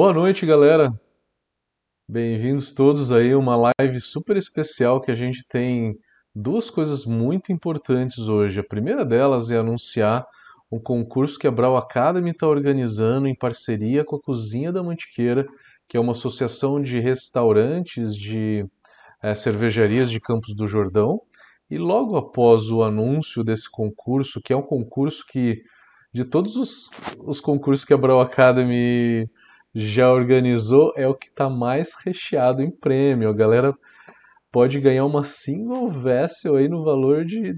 Boa noite, galera. Bem-vindos todos aí a uma live super especial que a gente tem duas coisas muito importantes hoje. A primeira delas é anunciar um concurso que a Brau Academy está organizando em parceria com a Cozinha da Mantiqueira, que é uma associação de restaurantes de é, cervejarias de Campos do Jordão. E logo após o anúncio desse concurso, que é um concurso que, de todos os, os concursos que a Brau Academy já organizou é o que está mais recheado em prêmio. A galera pode ganhar uma single vessel aí no valor de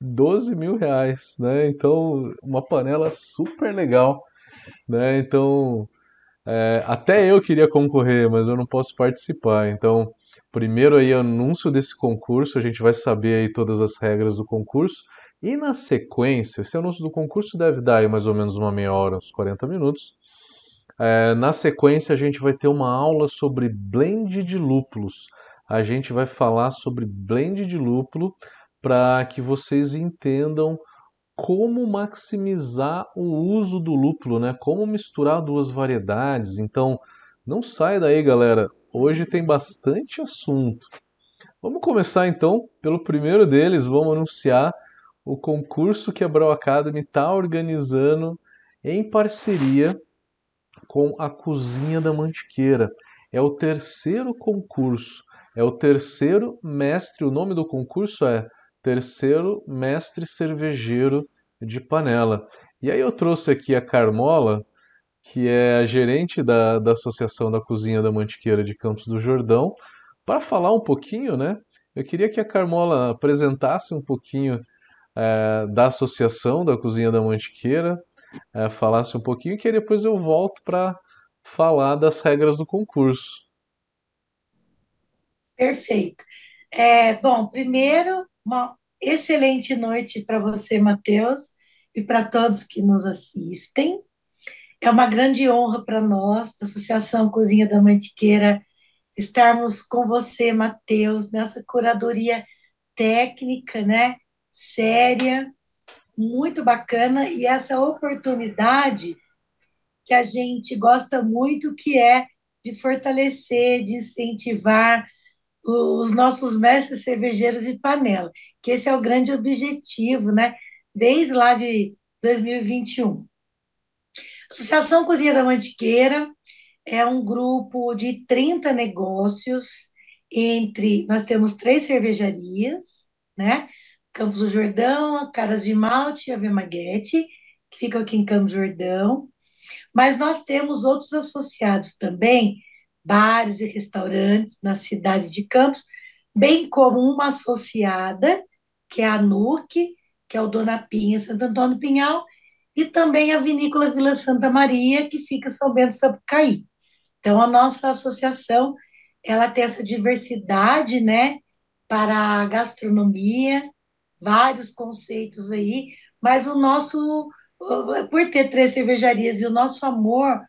12 mil reais, né? Então, uma panela super legal, né? Então, é, até eu queria concorrer, mas eu não posso participar. Então, primeiro aí anúncio desse concurso, a gente vai saber aí todas as regras do concurso. E na sequência, esse anúncio do concurso deve dar aí mais ou menos uma meia hora, uns 40 minutos. É, na sequência, a gente vai ter uma aula sobre blend de lúpulos. A gente vai falar sobre blend de lúpulo para que vocês entendam como maximizar o uso do lúpulo, né? Como misturar duas variedades. Então, não sai daí, galera. Hoje tem bastante assunto. Vamos começar então pelo primeiro deles. Vamos anunciar o concurso que a Brau Academy está organizando em parceria com a Cozinha da Mantiqueira. É o terceiro concurso, é o terceiro mestre. O nome do concurso é Terceiro Mestre Cervejeiro de Panela. E aí eu trouxe aqui a Carmola, que é a gerente da, da Associação da Cozinha da Mantiqueira de Campos do Jordão, para falar um pouquinho, né? Eu queria que a Carmola apresentasse um pouquinho é, da Associação da Cozinha da Mantiqueira, é, falasse um pouquinho, que depois eu volto para falar das regras do concurso. Perfeito. É, bom, primeiro, uma excelente noite para você, Matheus, e para todos que nos assistem. É uma grande honra para nós, da Associação Cozinha da Mantiqueira, estarmos com você, Matheus, nessa curadoria técnica, né? Séria, muito bacana e essa oportunidade que a gente gosta muito, que é de fortalecer, de incentivar os nossos mestres cervejeiros de panela, que esse é o grande objetivo, né? Desde lá de 2021. Associação Cozinha da Mantiqueira é um grupo de 30 negócios entre nós temos três cervejarias, né? Campos do Jordão, Caras de Malte e a Vemaguete, que ficam aqui em Campos do Jordão. Mas nós temos outros associados também, bares e restaurantes na cidade de Campos, bem como uma associada, que é a NUC, que é o Dona Pinha Santo Antônio Pinhal, e também a Vinícola Vila Santa Maria, que fica em São Bento Sapucaí. Então, a nossa associação, ela tem essa diversidade, né, para a gastronomia, vários conceitos aí, mas o nosso, por ter três cervejarias e o nosso amor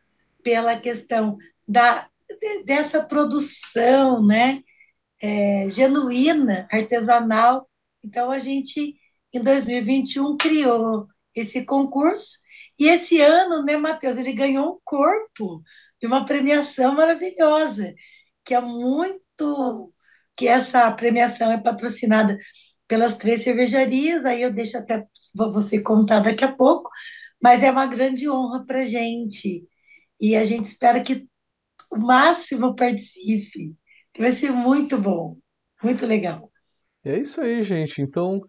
pela questão da, dessa produção, né, é, genuína, artesanal, então a gente, em 2021, criou esse concurso, e esse ano, né, Matheus, ele ganhou um corpo de uma premiação maravilhosa, que é muito que essa premiação é patrocinada pelas três cervejarias, aí eu deixo até você contar daqui a pouco, mas é uma grande honra para a gente. E a gente espera que o máximo participe. Vai ser muito bom, muito legal. É isso aí, gente. Então,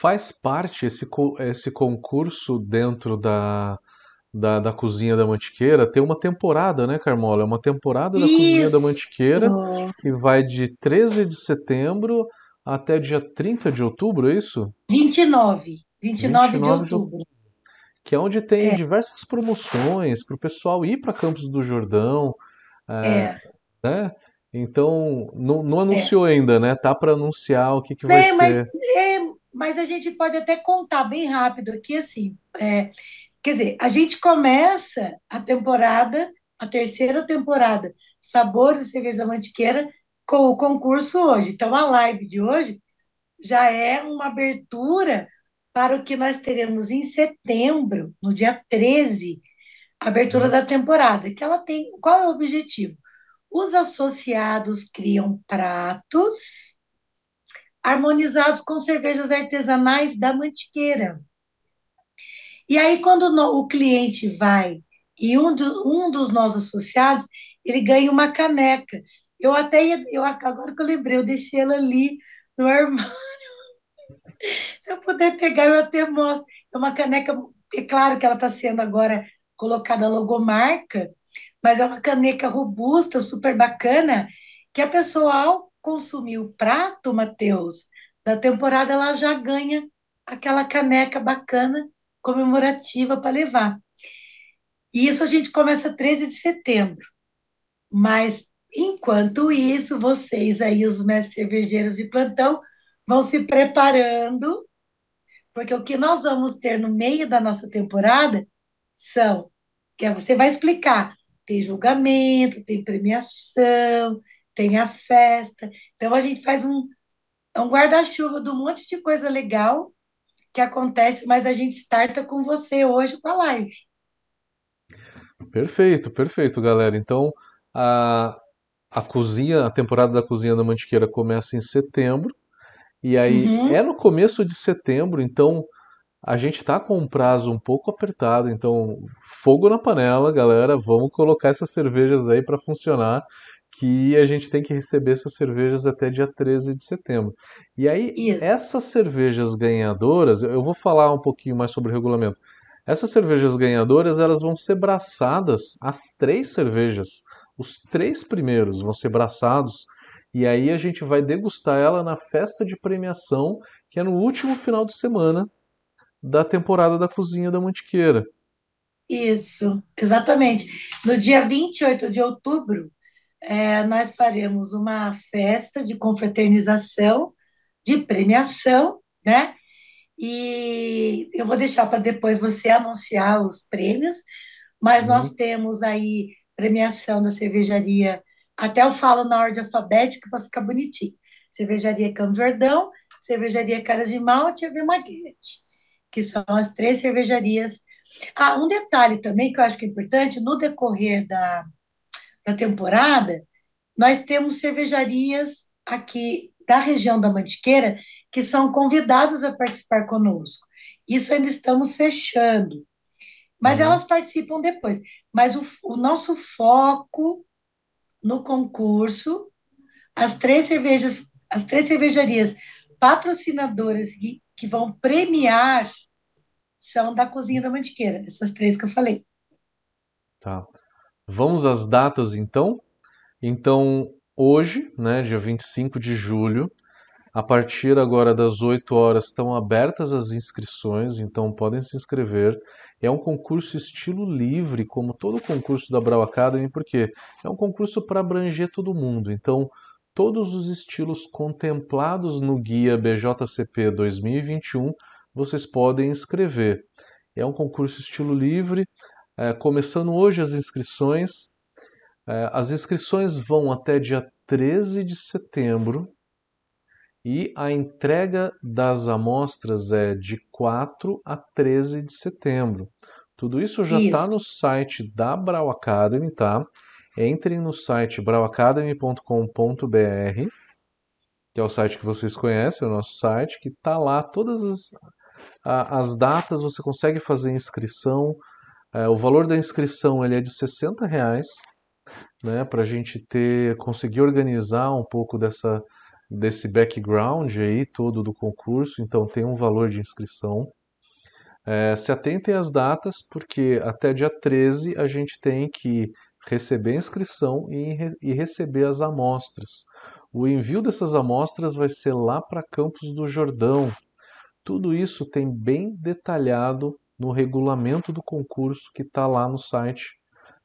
faz parte esse, esse concurso dentro da, da, da Cozinha da Mantiqueira. Tem uma temporada, né, Carmola? É uma temporada da Isso. Cozinha da Mantiqueira que vai de 13 de setembro até dia 30 de outubro, é isso? 29. 29, 29 de outubro. De que é onde tem é. diversas promoções para o pessoal ir para Campos do Jordão. É, é. Né? Então, não, não anunciou é. ainda, né? Tá para anunciar o que, que vai mas, ser. É, mas a gente pode até contar bem rápido aqui, assim. É, quer dizer, a gente começa a temporada, a terceira temporada, Sabores e Cerveja da Mantiqueira, com o concurso hoje. Então, a live de hoje já é uma abertura para o que nós teremos em setembro, no dia 13, abertura Uhum. da temporada, que ela tem. Qual é o objetivo? Os associados criam pratos harmonizados com cervejas artesanais da Mantiqueira. E aí, quando o cliente vai e um, do- um dos nossos associados, ele ganha uma caneca. Eu até ia, eu, agora que eu lembrei, eu deixei ela ali no armário. Se eu puder pegar, eu até mostro. É uma caneca, é claro que ela está sendo agora colocada logomarca, mas é uma caneca robusta, super bacana, que a pessoa, ao consumir o prato, Matheus, da temporada, ela já ganha aquela caneca bacana, comemorativa para levar. E isso a gente começa 13 de setembro. Mas, enquanto isso, vocês aí, os mestres cervejeiros de plantão, vão se preparando, porque o que nós vamos ter no meio da nossa temporada são, que é, você vai explicar, tem julgamento, tem premiação, tem a festa. Então, a gente faz um, é um guarda-chuva de um monte de coisa legal que acontece, mas a gente starta com você hoje com a live. Perfeito, perfeito, galera. Então, a, a cozinha, a temporada da Cozinha da Mantiqueira começa em setembro, e aí é Uhum, no começo de setembro, então a gente tá com um prazo um pouco apertado, então fogo na panela, galera, vamos colocar essas cervejas aí para funcionar, que a gente tem que receber essas cervejas até dia 13 de setembro. E aí, isso, essas cervejas ganhadoras, eu vou falar um pouquinho mais sobre o regulamento. Essas cervejas ganhadoras, elas vão ser braçadas, as três cervejas, os três primeiros vão ser braçados, e aí a gente vai degustar ela na festa de premiação, que é no último final de semana da temporada da Cozinha da Mantiqueira. isso, exatamente. No dia 28 de outubro, é, nós faremos uma festa de confraternização, de premiação, né? E eu vou deixar para depois você anunciar os prêmios, mas nós Uhum. temos aí premiação da cervejaria, até eu falo na ordem alfabética para ficar bonitinho. Cervejaria Campo Verdão, Cervejaria Caras de Malte e a Vermaguete, que são as três cervejarias. Ah, um detalhe também que eu acho que é importante, no decorrer da, da temporada, nós temos cervejarias aqui da região da Mantiqueira que são convidadas a participar conosco. Isso ainda estamos fechando, mas Uhum. elas participam depois. Mas o, o nosso foco no concurso, as três cervejas, as três cervejarias patrocinadoras que, que vão premiar são da Cozinha da Mantiqueira, essas três que eu falei. Tá. Vamos às datas então? Então, hoje, né, dia 25 de julho, a partir agora das 8 horas estão abertas as inscrições, então podem se inscrever. É um concurso estilo livre, como todo concurso da Brau Academy, porque é um concurso para abranger todo mundo. Então, todos os estilos contemplados no guia BJCP 2021, vocês podem inscrever. É um concurso estilo livre, é, começando hoje as inscrições. É, as inscrições vão até dia 13 de setembro e a entrega das amostras é de 4 a 13 de setembro. Tudo isso já está no site da Brau Academy, tá? Entrem no site brauacademy.com.br, que é o site que vocês conhecem, é o nosso site, que está lá todas as, as datas, você consegue fazer inscrição. É, o valor da inscrição ele é de 60 reais, né, para a gente ter, conseguir organizar um pouco dessa, desse background aí todo do concurso, então tem um valor de inscrição. É, se atentem às datas, porque até dia 13 a gente tem que receber a inscrição e, e receber as amostras. O envio dessas amostras vai ser lá para Campos do Jordão. Tudo isso tem bem detalhado no regulamento do concurso que está lá no site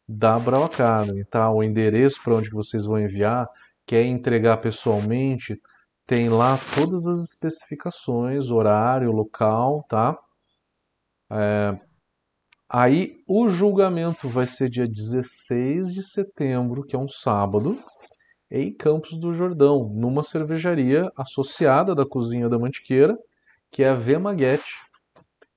da Brau Academy, tá? O endereço para onde vocês vão enviar, quer entregar pessoalmente, tem lá todas as especificações, horário, local, tá? Aí o julgamento vai ser dia 16 de setembro, que é um sábado, em Campos do Jordão, numa cervejaria associada da Cozinha da Mantiqueira, que é a V Maguete.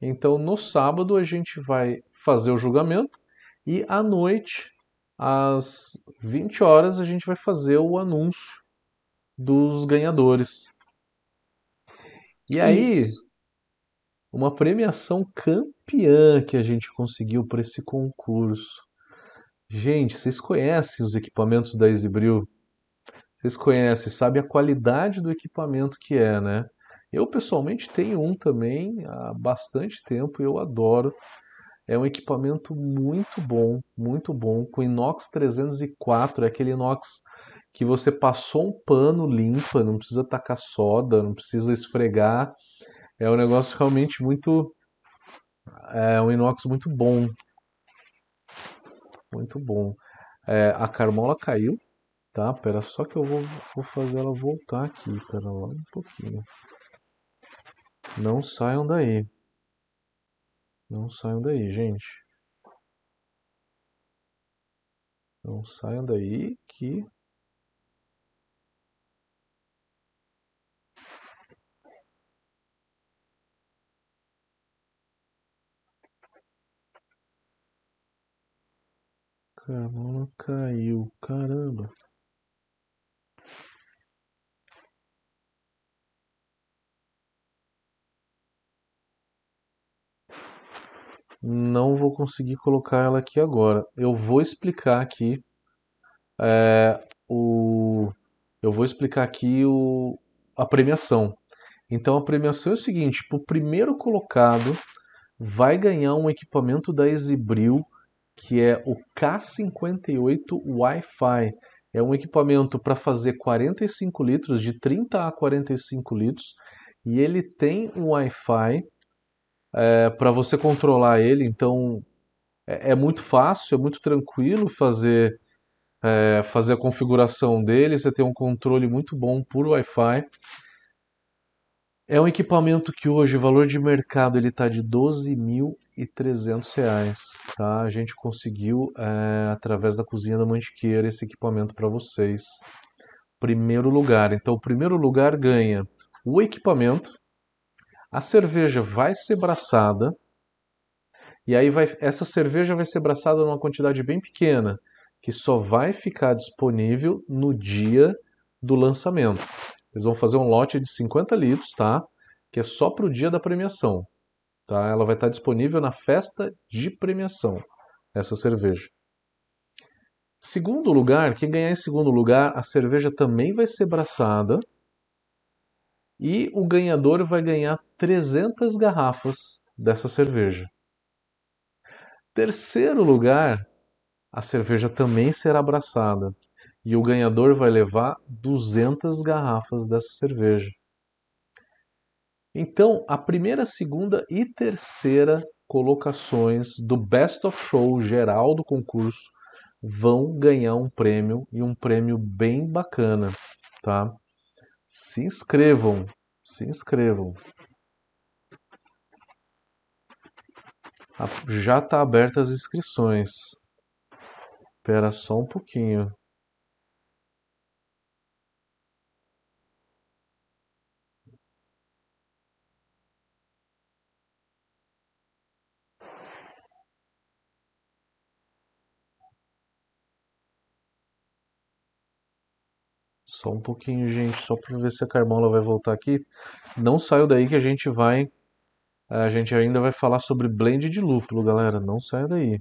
Então, no sábado, a gente vai fazer o julgamento E à noite, às 20 horas, a gente vai fazer o anúncio dos ganhadores. E aí, Isso. uma premiação campeã que a gente conseguiu para esse concurso. Gente, vocês conhecem os equipamentos da Exibril? Vocês conhecem, sabem a qualidade do equipamento que é, né? Eu pessoalmente tenho um também há bastante tempo e eu adoro. É um equipamento muito bom, muito bom, com inox 304, é aquele inox que você passou um pano limpa, não precisa tacar soda, não precisa esfregar. É um negócio realmente muito, é um inox muito bom, muito bom. É, a carmola caiu, tá? Pera só que eu vou, vou fazer ela voltar aqui, pera lá um pouquinho. Não saiam daí. Não saiam daí, gente. Não saiam daí que Caramba, caiu. Caramba. Não vou conseguir colocar ela aqui agora. Eu vou explicar aqui é, o, eu vou explicar aqui o, a premiação. Então a premiação é o seguinte: o primeiro colocado vai ganhar um equipamento da Exibril que é o K58 Wi-Fi. É um equipamento para fazer 45 litros, de 30 a 45 litros, e ele tem um Wi-Fi é, para você controlar ele. Então é, é, muito fácil, é muito tranquilo fazer é, fazer a configuração dele. Você tem um controle muito bom por Wi-Fi. É um equipamento que hoje o valor de mercado ele está de R$ 12.300, tá? A gente conseguiu é, através da cozinha da Mantiqueira esse equipamento para vocês. Primeiro lugar, então o primeiro lugar ganha o equipamento, a cerveja vai ser braçada e aí vai, essa cerveja vai ser braçada numa quantidade bem pequena, que só vai ficar disponível no dia do lançamento. Eles vão fazer um lote de 50 litros, tá? Que é só para o dia da premiação. Tá? Ela vai estar disponível na festa de premiação, essa cerveja. Segundo lugar, quem ganhar em segundo lugar, a cerveja também vai ser braçada. E o ganhador vai ganhar 300 garrafas dessa cerveja. Terceiro lugar, a cerveja também será abraçada e o ganhador vai levar 200 garrafas dessa cerveja. Então, a primeira, segunda e terceira colocações do Best of Show geral do concurso vão ganhar um prêmio e um prêmio bem bacana, tá? Se inscrevam, se inscrevam. Já está abertas as inscrições. Espera só um pouquinho. Só um pouquinho, gente, só para ver se a Carmola vai voltar aqui. Não saiu daí que a gente vai. A gente ainda vai falar sobre blend de lúpulo, galera. Não saia daí.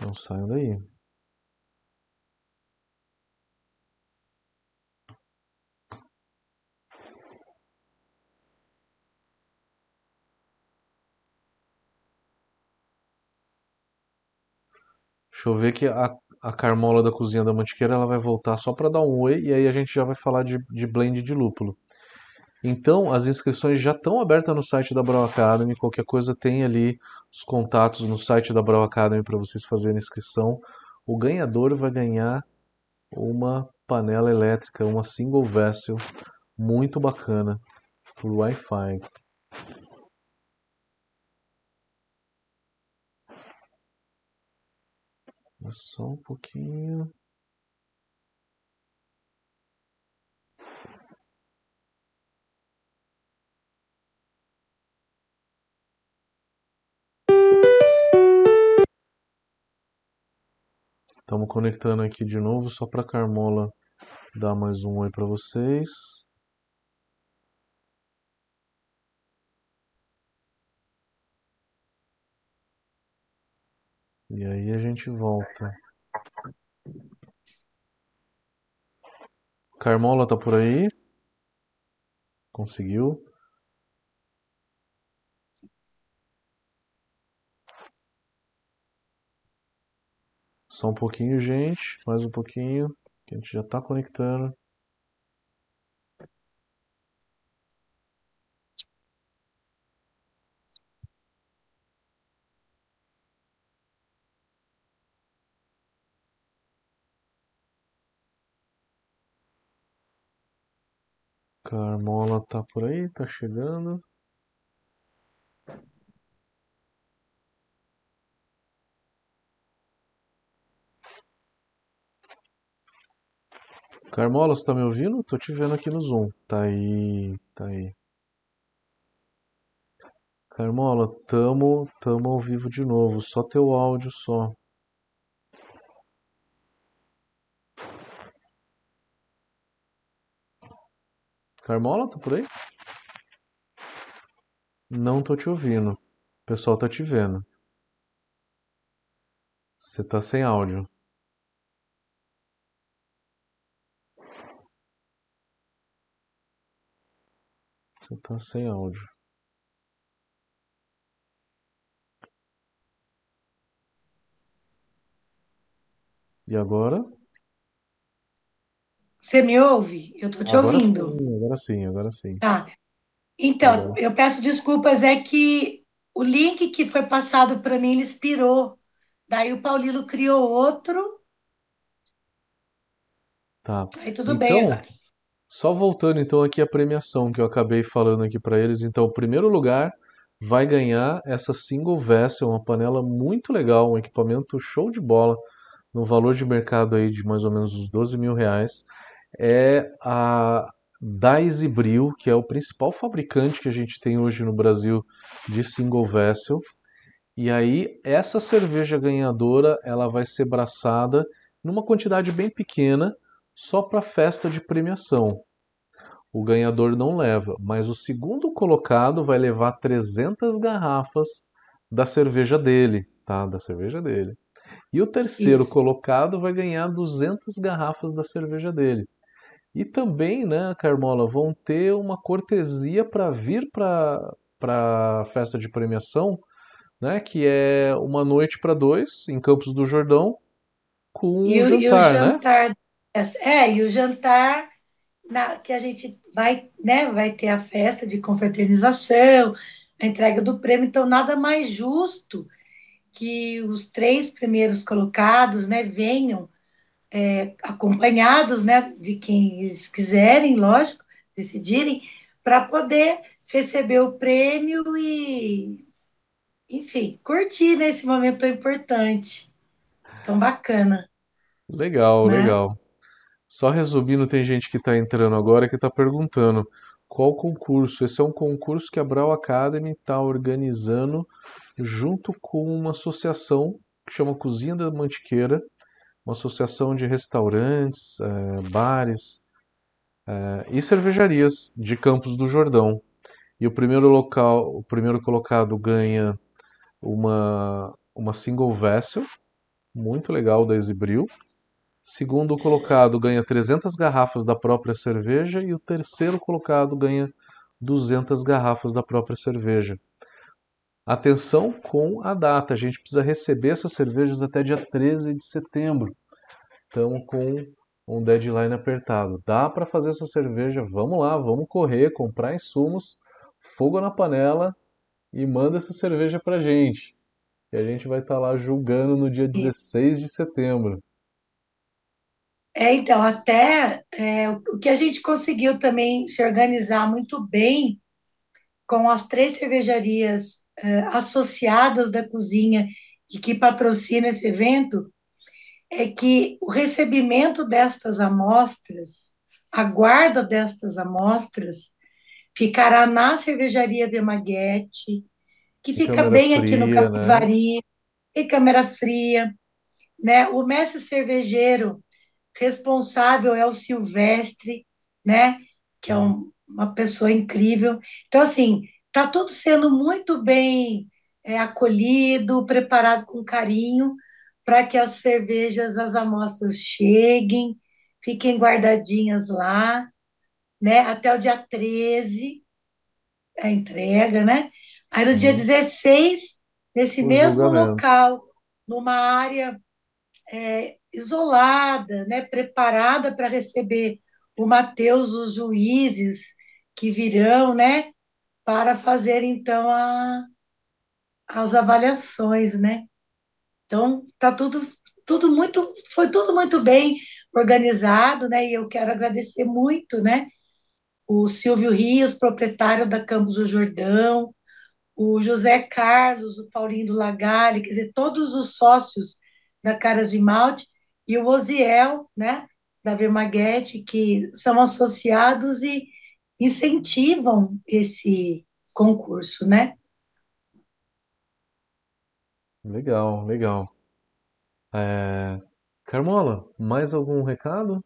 Não saiam daí. Deixa eu ver que a, a Carmola da Cozinha da Mantiqueira ela vai voltar só para dar um oi e aí a gente já vai falar de, de blend de lúpulo. Então, as inscrições já estão abertas no site da Brau Academy. Qualquer coisa tem ali os contatos no site da Brau Academy para vocês fazerem inscrição. O ganhador vai ganhar uma panela elétrica, uma single vessel, muito bacana, por Wi-Fi. Só um pouquinho. Estamos conectando aqui de novo só para Carmola dar mais um oi para vocês. E aí a gente volta. Carmola tá por aí? Conseguiu? Só um pouquinho, gente. Mais um pouquinho. Que a gente já está conectando. Carmola tá por aí, tá chegando. Carmola, você tá me ouvindo? Tô te vendo aqui no Zoom. Tá aí, tá aí. Carmola, tamo, tamo ao vivo de novo. Só teu áudio só. Carmola, tá por aí? Não tô te ouvindo. O pessoal tá te vendo. Você tá sem áudio. Você tá sem áudio. E agora? Você me ouve? Eu tô te Agora ouvindo. sim, agora sim, agora sim. Tá. Então, Agora eu peço desculpas, é que o link que foi passado para mim, ele expirou. Daí o Paulino criou outro, tá. aí tudo bem Então, agora. só voltando então aqui à premiação que eu acabei falando aqui para eles. Então, o primeiro lugar vai ganhar essa Single Vessel, uma panela muito legal, um equipamento show de bola, no valor de mercado aí de mais ou menos uns 12 mil reais. É a Daisy Bril, que é o principal fabricante que a gente tem hoje no Brasil de Single Vessel. E aí, essa cerveja ganhadora, ela vai ser braçada numa quantidade bem pequena, só para festa de premiação. O ganhador não leva, mas o segundo colocado vai levar 300 garrafas da cerveja dele, tá? Da cerveja dele. E o terceiro Isso. colocado vai ganhar 200 garrafas da cerveja dele. E também, né, Carmola, vão ter uma cortesia para vir para a festa de premiação né? Que é uma noite para dois em Campos do Jordão com E um o, e o jantar, né? jantar, é, e o jantar na, que a gente vai, né, vai ter a festa de confraternização, a entrega do prêmio, então nada mais justo que os três primeiros colocados, né, venham acompanhados, né, de quem eles quiserem, lógico, decidirem, para poder receber o prêmio e, enfim, curtir nesse momento tão importante, tão bacana, Legal, né? legal. Só resumindo, tem gente que está entrando agora que está perguntando qual concurso. Esse é um concurso que a Brau Academy está organizando junto com uma associação que chama Cozinha da Mantiqueira, uma associação de restaurantes, eh, bares, eh, e cervejarias de Campos do Jordão. E o primeiro local, o primeiro colocado ganha uma, uma single vessel, muito legal da Exibril. Segundo colocado ganha 300 garrafas da própria cerveja e o terceiro colocado ganha 200 garrafas da própria cerveja. Atenção com a data, a gente precisa receber essas cervejas até dia 13 de setembro. Estamos com um deadline apertado. Dá para fazer essa cerveja? Vamos lá, vamos correr, comprar insumos, fogo na panela e manda essa cerveja pra gente. E a gente vai estar lá julgando no dia 16 de setembro. É, então, até é, o que a gente conseguiu também se organizar muito bem com as três cervejarias associadas da cozinha e que patrocinam esse evento, é que o recebimento destas amostras, a guarda destas amostras, ficará na cervejaria Vemaguete, que Em fica bem aqui no fria, né? Capivari, em câmera fria, né? O mestre cervejeiro responsável é o Silvestre, né? Que é um, uma pessoa incrível. Então, assim, tá tudo sendo muito bem é, acolhido, preparado com carinho para que as cervejas, as amostras cheguem, fiquem guardadinhas lá, né? Até o dia 13, a entrega, né? Aí no dia Uhum. 16, nesse O mesmo julgamento. local, numa área é, isolada, né? Preparada para receber o Mateus, os juízes que virão, né? Para fazer então a, as avaliações, né? Então, tá tudo, tudo muito, foi tudo muito bem organizado, né? E eu quero agradecer muito, né? O Silvio Rios, proprietário da Campos do Jordão, o José Carlos, o Paulinho do Lagalli, quer dizer, todos os sócios da Caras de Malte, e o Osiel, né? Da Vermaguete, que são associados e incentivam esse concurso, né? Legal, legal. É, Carmola, mais algum recado?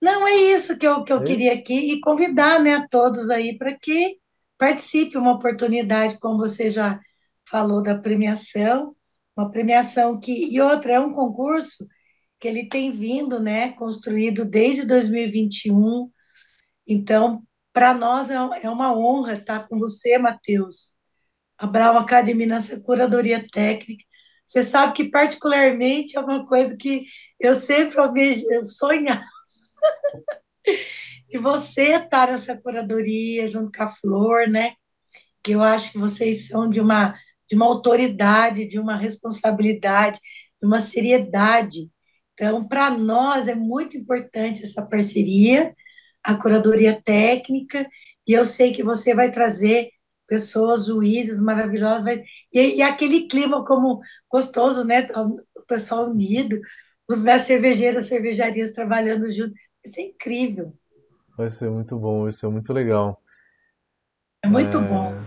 Não, é isso que eu, que eu É queria aqui e convidar, né, a todos aí para que participe uma oportunidade, como você já falou da premiação, uma premiação que, e outra, é um concurso que ele tem vindo, né, construído desde 2021. Então, para nós é, é uma honra estar com você, Matheus. A Brown Academy nessa curadoria técnica. Você sabe que, particularmente, é uma coisa que eu sempre sonhava de você estar nessa curadoria junto com a Flor, né? Que eu acho que vocês são de uma, de uma autoridade, de uma responsabilidade, de uma seriedade. Então, para nós é muito importante essa parceria, a curadoria técnica, e eu sei que você vai trazer pessoas, juízes maravilhosos, vai, e, e aquele clima como gostoso, né? O pessoal unido, os mestres cervejeiros, cervejarias trabalhando junto. Isso é incrível, Vai ser muito bom, vai ser muito legal. é muito bom. É,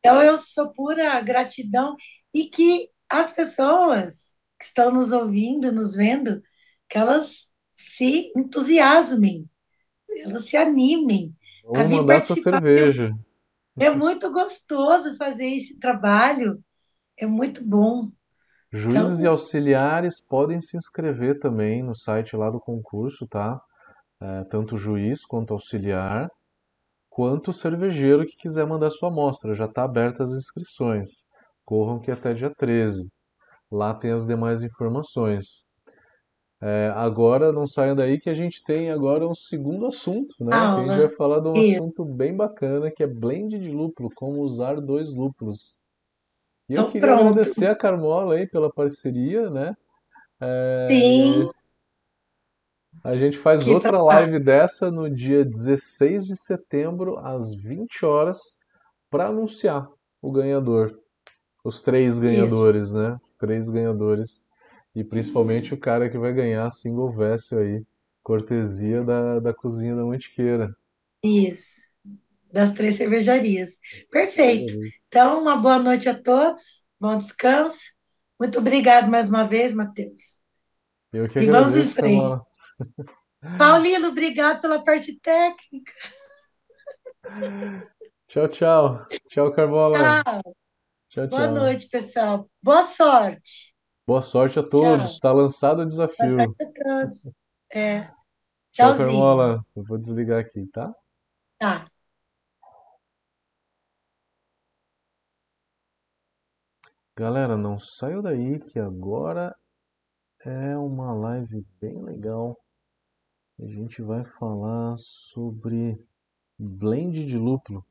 Então, eu sou pura gratidão e que as pessoas que estão nos ouvindo, nos vendo, que elas se entusiasmem, elas se animem a Ou vir mandar sua participar. cerveja. É muito gostoso fazer esse trabalho, é muito bom. Juízes e Então, auxiliares podem se inscrever também no site lá do concurso, tá? É, tanto juiz quanto auxiliar, quanto cervejeiro que quiser mandar sua amostra. Já está abertas as inscrições. Corram que até dia 13. Lá tem as demais informações. É, agora não saiam daí que a gente tem agora um segundo assunto, né? Que a gente vai falar de um Isso. assunto bem bacana, que é blend de lúpulo, como usar dois lúpulos. E eu Então, queria pronto. agradecer a Carmola aí pela parceria, né? É, Sim, a gente faz que outra live dessa no dia 16 de setembro, às 20 horas, para anunciar o ganhador. Os três isso, ganhadores, né? Os três ganhadores. E principalmente isso, o cara que vai ganhar a single vessel aí. Cortesia da, da cozinha da Mantiqueira. isso. Das três cervejarias. Perfeito. Então, uma boa noite a todos, bom descanso. Muito obrigado mais uma vez, Matheus. Eu que E vamos em frente. Carmola. Paulino, obrigado pela parte técnica. Tchau, tchau. Tchau, Carmola. Tchau. Tchau, Boa tchau. noite, pessoal. Boa sorte. Boa sorte a todos. Está lançado o Boa desafio. sorte a todos. É, Tchau. Carmola. Eu vou desligar aqui, tá? Tá. Galera, não saiu daí que agora é uma live bem legal. A gente vai falar sobre blend de lúpulo.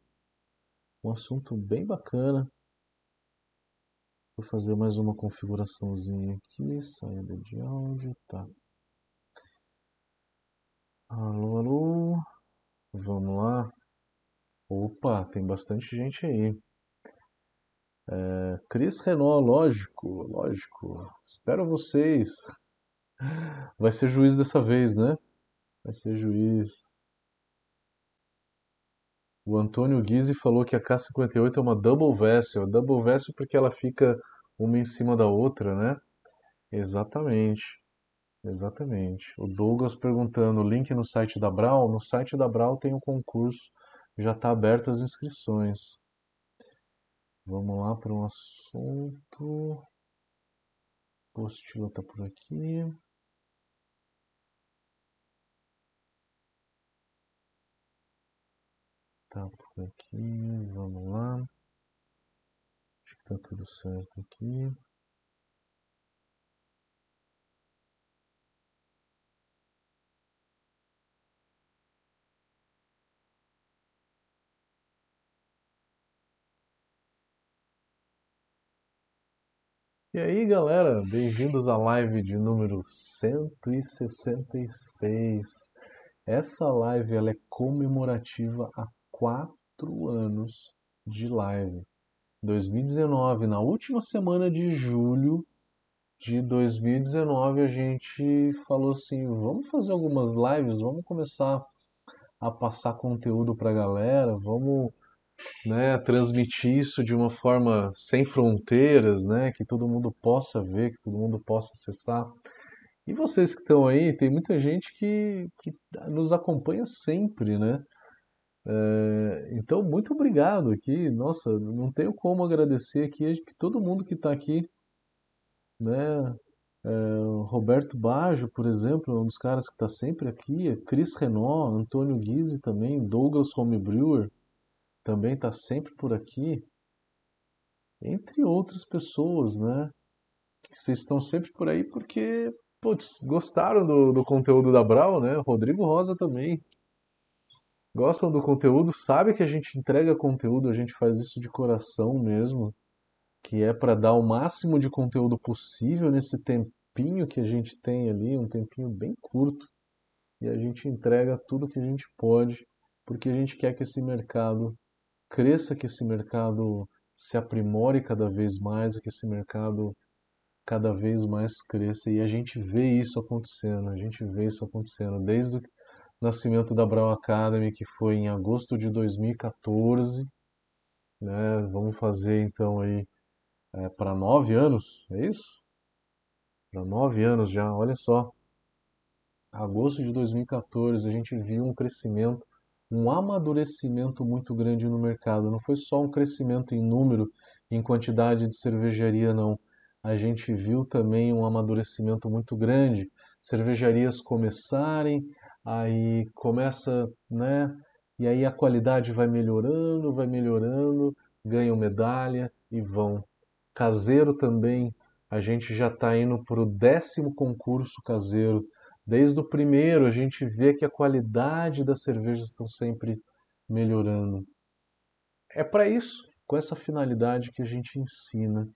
Um assunto bem bacana. Vou fazer mais uma configuraçãozinha aqui, saída de áudio, tá. Alô, alô. Vamos lá. Opa, tem bastante gente aí. É, Cris Renault, lógico, lógico. Espero vocês. Vai ser juiz dessa vez, né? Vai ser juiz. O Antônio Guise falou que a K58 é uma double vessel. Double vessel porque ela fica uma em cima da outra, né? Exatamente, exatamente. O Douglas perguntando, link no site da Brau? No site da Brau tem o concurso, já está aberto as inscrições. Vamos lá para um assunto. Postila está por aqui. Tá por aqui, vamos lá. Acho que tá tudo certo aqui. E aí, galera, bem-vindos à live de número 166. Essa live ela é comemorativa a quatro anos de live. 2019, na última semana de julho de 2019, a gente falou assim: vamos fazer algumas lives, vamos começar a passar conteúdo para a galera, vamos né, transmitir isso de uma forma sem fronteiras, né, que todo mundo possa ver, que todo mundo possa acessar. E vocês que estão aí, tem muita gente que, que nos acompanha sempre, né? É, então, muito obrigado aqui. Nossa, não tenho como agradecer aqui que todo mundo que está aqui, né? É, Roberto Baggio, por exemplo, é um dos caras que está sempre aqui. Chris Renault, Antônio Guise também, Douglas Homebrewer também está sempre por aqui, entre outras pessoas, né? Que vocês estão sempre por aí porque putz, gostaram do, do conteúdo da Brau, né? Rodrigo Rosa também. Gostam do conteúdo, sabe que a gente entrega conteúdo, a gente faz isso de coração mesmo, que é para dar o máximo de conteúdo possível nesse tempinho que a gente tem ali, um tempinho bem curto, e a gente entrega tudo que a gente pode, porque a gente quer que esse mercado cresça, que esse mercado se aprimore cada vez mais, que esse mercado cada vez mais cresça. E a gente vê isso acontecendo, a gente vê isso acontecendo. Desde nascimento da Brown Academy, que foi em agosto de 2014. Né? Vamos fazer então aí é, para nove anos, é isso? Para nove anos já, olha só. Agosto de 2014 a gente viu um crescimento um amadurecimento muito grande no mercado. Não foi só um crescimento em número, em quantidade de cervejaria, não. A gente viu também um amadurecimento muito grande. Cervejarias começarem, aí começa, né? E aí a qualidade vai melhorando, vai melhorando, ganham medalha e vão. Caseiro também, a gente já está indo para o décimo concurso caseiro Desde o primeiro, a gente vê que a qualidade das cervejas estão sempre melhorando. É para isso, com essa finalidade que a gente ensina,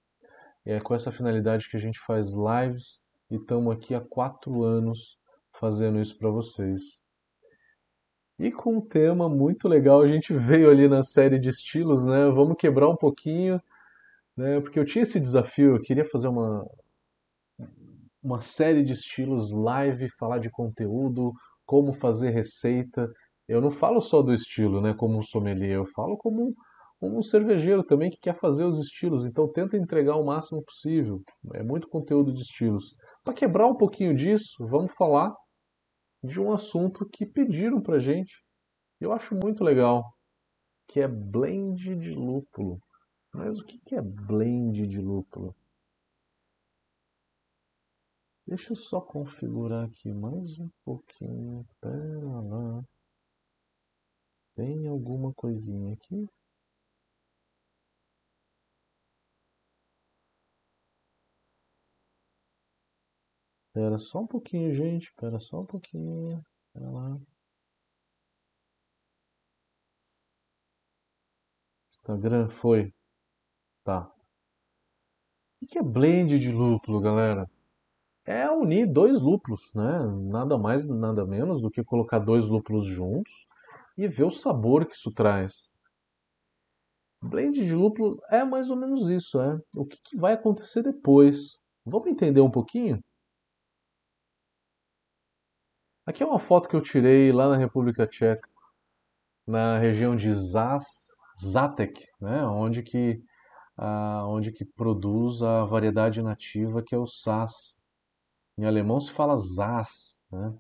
é com essa finalidade que a gente faz lives e estamos aqui há quatro anos fazendo isso para vocês. E com um tema muito legal, a gente veio ali na série de estilos, né? Vamos quebrar um pouquinho, né? Porque eu tinha esse desafio, eu queria fazer uma, uma série de estilos live, falar de conteúdo, como fazer receita. Eu não falo só do estilo, né, como um sommelier, eu falo como um, um cervejeiro também que quer fazer os estilos, então tenta entregar o máximo possível. É muito conteúdo de estilos. Para quebrar um pouquinho disso, vamos falar de um assunto que pediram pra gente. Eu acho muito legal, que é blend de lúpulo. Mas o que é blend de lúpulo? Deixa eu só configurar aqui mais um pouquinho. Pera lá. Tem alguma coisinha aqui? Espera só um pouquinho, gente. Espera só um pouquinho. Espera lá. Instagram foi. Tá. O que é blend de lúpulo, galera? é unir dois lúpulos, né? Nada mais, nada menos do que colocar dois lúpulos juntos e ver o sabor que isso traz. Blend de lúpulos é mais ou menos isso, é. O que, que vai acontecer depois? Vamos entender um pouquinho? Aqui é uma foto que eu tirei lá na República Tcheca, na região de Zas, Zatek, né? onde, que, ah, onde que produz a variedade nativa que é o Sas Em alemão se fala Saaz, né?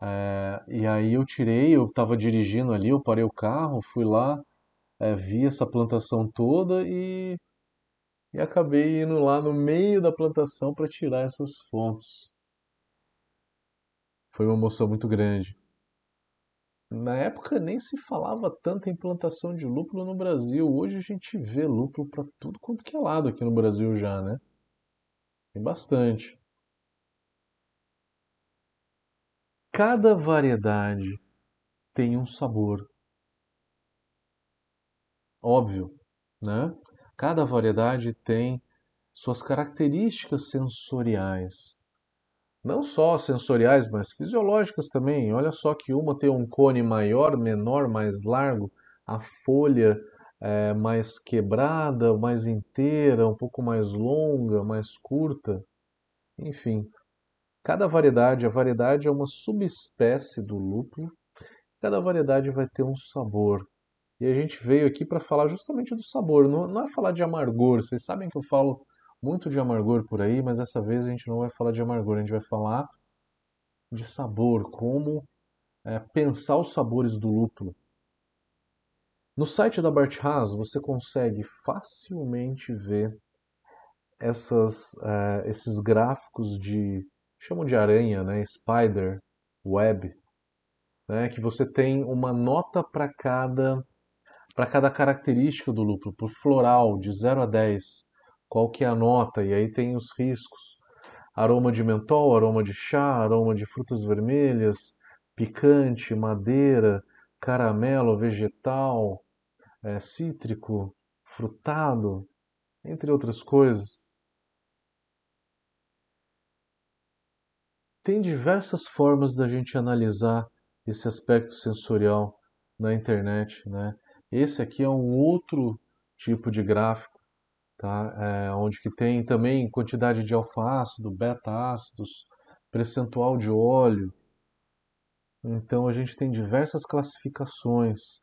É, e aí eu tirei, eu estava dirigindo ali, eu parei o carro, fui lá, é, vi essa plantação toda e, e acabei indo lá no meio da plantação para tirar essas fotos. Foi uma emoção muito grande. Na época nem se falava tanto em plantação de lúpulo no Brasil. Hoje a gente vê lúpulo para tudo quanto que é lado aqui no Brasil já, né? Tem bastante. Cada variedade tem um sabor. Óbvio, né? Cada variedade tem suas características sensoriais. Não só sensoriais, mas fisiológicas também. Olha só que uma tem um cone maior, menor, mais largo, a folha é mais quebrada, mais inteira, um pouco mais longa, mais curta. Enfim, Cada variedade, a variedade é uma subespécie do lúpulo, cada variedade vai ter um sabor. E a gente veio aqui para falar justamente do sabor, não, não, é falar de amargor. Vocês sabem que eu falo muito de amargor por aí, mas dessa vez a gente não vai falar de amargor, a gente vai falar de sabor, como é, pensar os sabores do lúpulo. No site da Bart Haas você consegue facilmente ver essas, é, esses gráficos de chamam de aranha, né? Spider, web, né? Que você tem uma nota para cada para cada característica do lúpulo, por floral, de 0 a 10, qual que é a nota, e aí tem os riscos. Aroma de mentol, aroma de chá, aroma de frutas vermelhas, picante, madeira, caramelo, vegetal, é, cítrico, frutado, entre outras coisas. Tem diversas formas da gente analisar esse aspecto sensorial na internet, né? Esse aqui é um outro tipo de gráfico, tá? É, onde que tem também quantidade de alfa-ácido, beta-ácidos, percentual de óleo. Então a gente tem diversas classificações.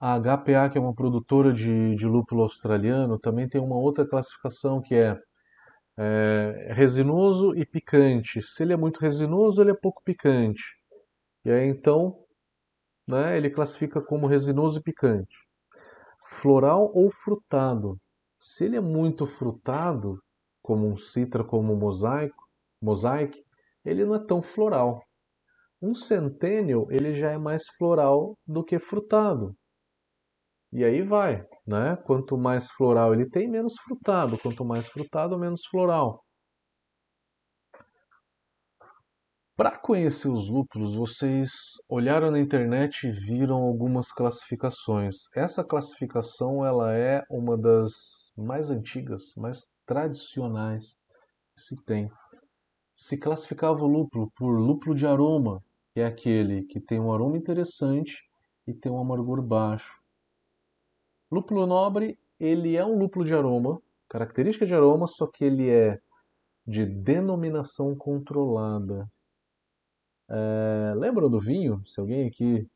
A HPA, que é uma produtora de, de lúpulo australiano, também tem uma outra classificação que é é, resinoso e picante. Se ele é muito resinoso, ele é pouco picante. E aí então, né, ele classifica como resinoso e picante. Floral ou frutado. Se ele é muito frutado, como um citra, como um mosaico, mosaic, ele não é tão floral. Um centennial, ele já é mais floral do que frutado. E aí vai, né? Quanto mais floral ele tem, menos frutado. Quanto mais frutado, menos floral. Para conhecer os lúpulos, vocês olharam na internet e viram algumas classificações. Essa classificação ela é uma das mais antigas, mais tradicionais que se tem. Se classificava o lúpulo por lúpulo de aroma, que é aquele que tem um aroma interessante e tem um amargor baixo. Lúpulo nobre, ele é um lúpulo de aroma, característica de aroma, só que ele é de denominação controlada. É, lembram do vinho? Se alguém aqui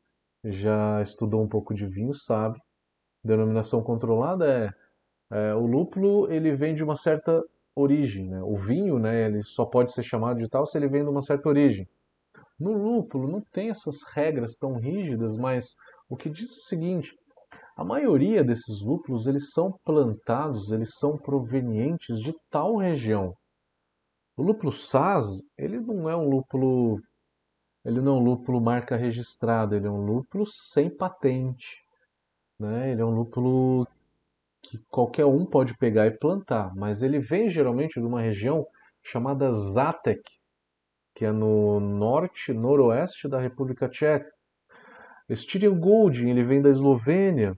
já estudou um pouco de vinho sabe. Denominação controlada é, é o lúpulo ele vem de uma certa origem. Né? O vinho né, ele só pode ser chamado de tal se ele vem de uma certa origem. No lúpulo não tem essas regras tão rígidas, mas o que diz é o seguinte: a maioria desses lúpulos eles são plantados, eles são provenientes de tal região. O lúpulo Saz, ele não é um lúpulo, ele não é um lúpulo marca registrada, ele é um lúpulo sem patente, né? Ele é um lúpulo que qualquer um pode pegar e plantar, mas ele vem geralmente de uma região chamada Zatek, que é no norte, noroeste da República Tcheca. Styrian Golding, ele vem da Eslovênia,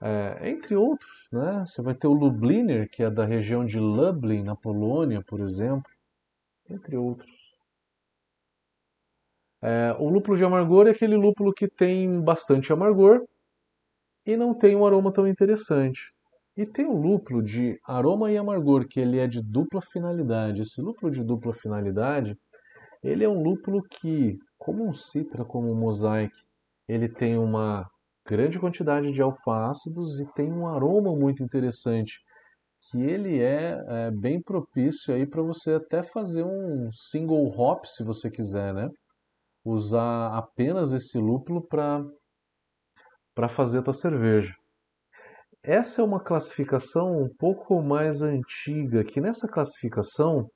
é, entre outros, né? Você vai ter o Lubliner, que é da região de Lublin, na Polônia, por exemplo, entre outros. É, o lúpulo de amargor é aquele lúpulo que tem bastante amargor e não tem um aroma tão interessante. E tem o lúpulo de aroma e amargor, que ele é de dupla finalidade. Esse lúpulo de dupla finalidade, ele é um lúpulo que, como um citra, como um mosaic, ele tem uma grande quantidade de alfa-ácidos e tem um aroma muito interessante, que ele é, é bem propício aí para você até fazer um single hop, se você quiser, né? Usar apenas esse lúpulo para fazer a tua cerveja. Essa é uma classificação um pouco mais antiga, que nessa classificação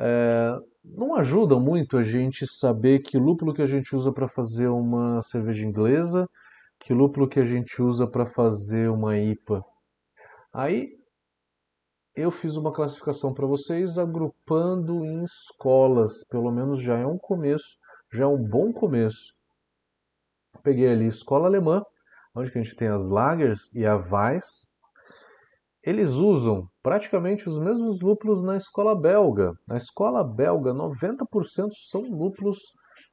é, não ajuda muito a gente saber que lúpulo que a gente usa para fazer uma cerveja inglesa, que lúpulo que a gente usa para fazer uma IPA. Aí eu fiz uma classificação para vocês agrupando em escolas, pelo menos já é um começo, já é um bom começo. Peguei ali escola alemã, onde que a gente tem as lagers e a Weiss. Eles usam praticamente os mesmos lúpulos na escola belga. Na escola belga, 90% são lúpulos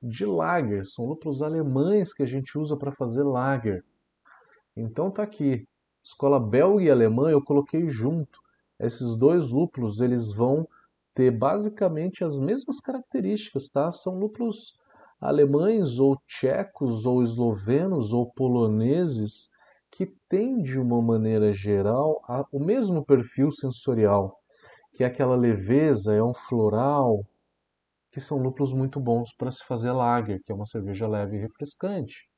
de lager, são lúpulos alemães que a gente usa para fazer lager. Então tá aqui, escola belga e alemã eu coloquei junto. Esses dois lúpulos, eles vão ter basicamente as mesmas características, tá? São lúpulos alemães ou tchecos ou eslovenos ou poloneses que têm de uma maneira geral o mesmo perfil sensorial, que é aquela leveza, é um floral, que são lúpulos muito bons para se fazer lager, que é uma cerveja leve e refrescante.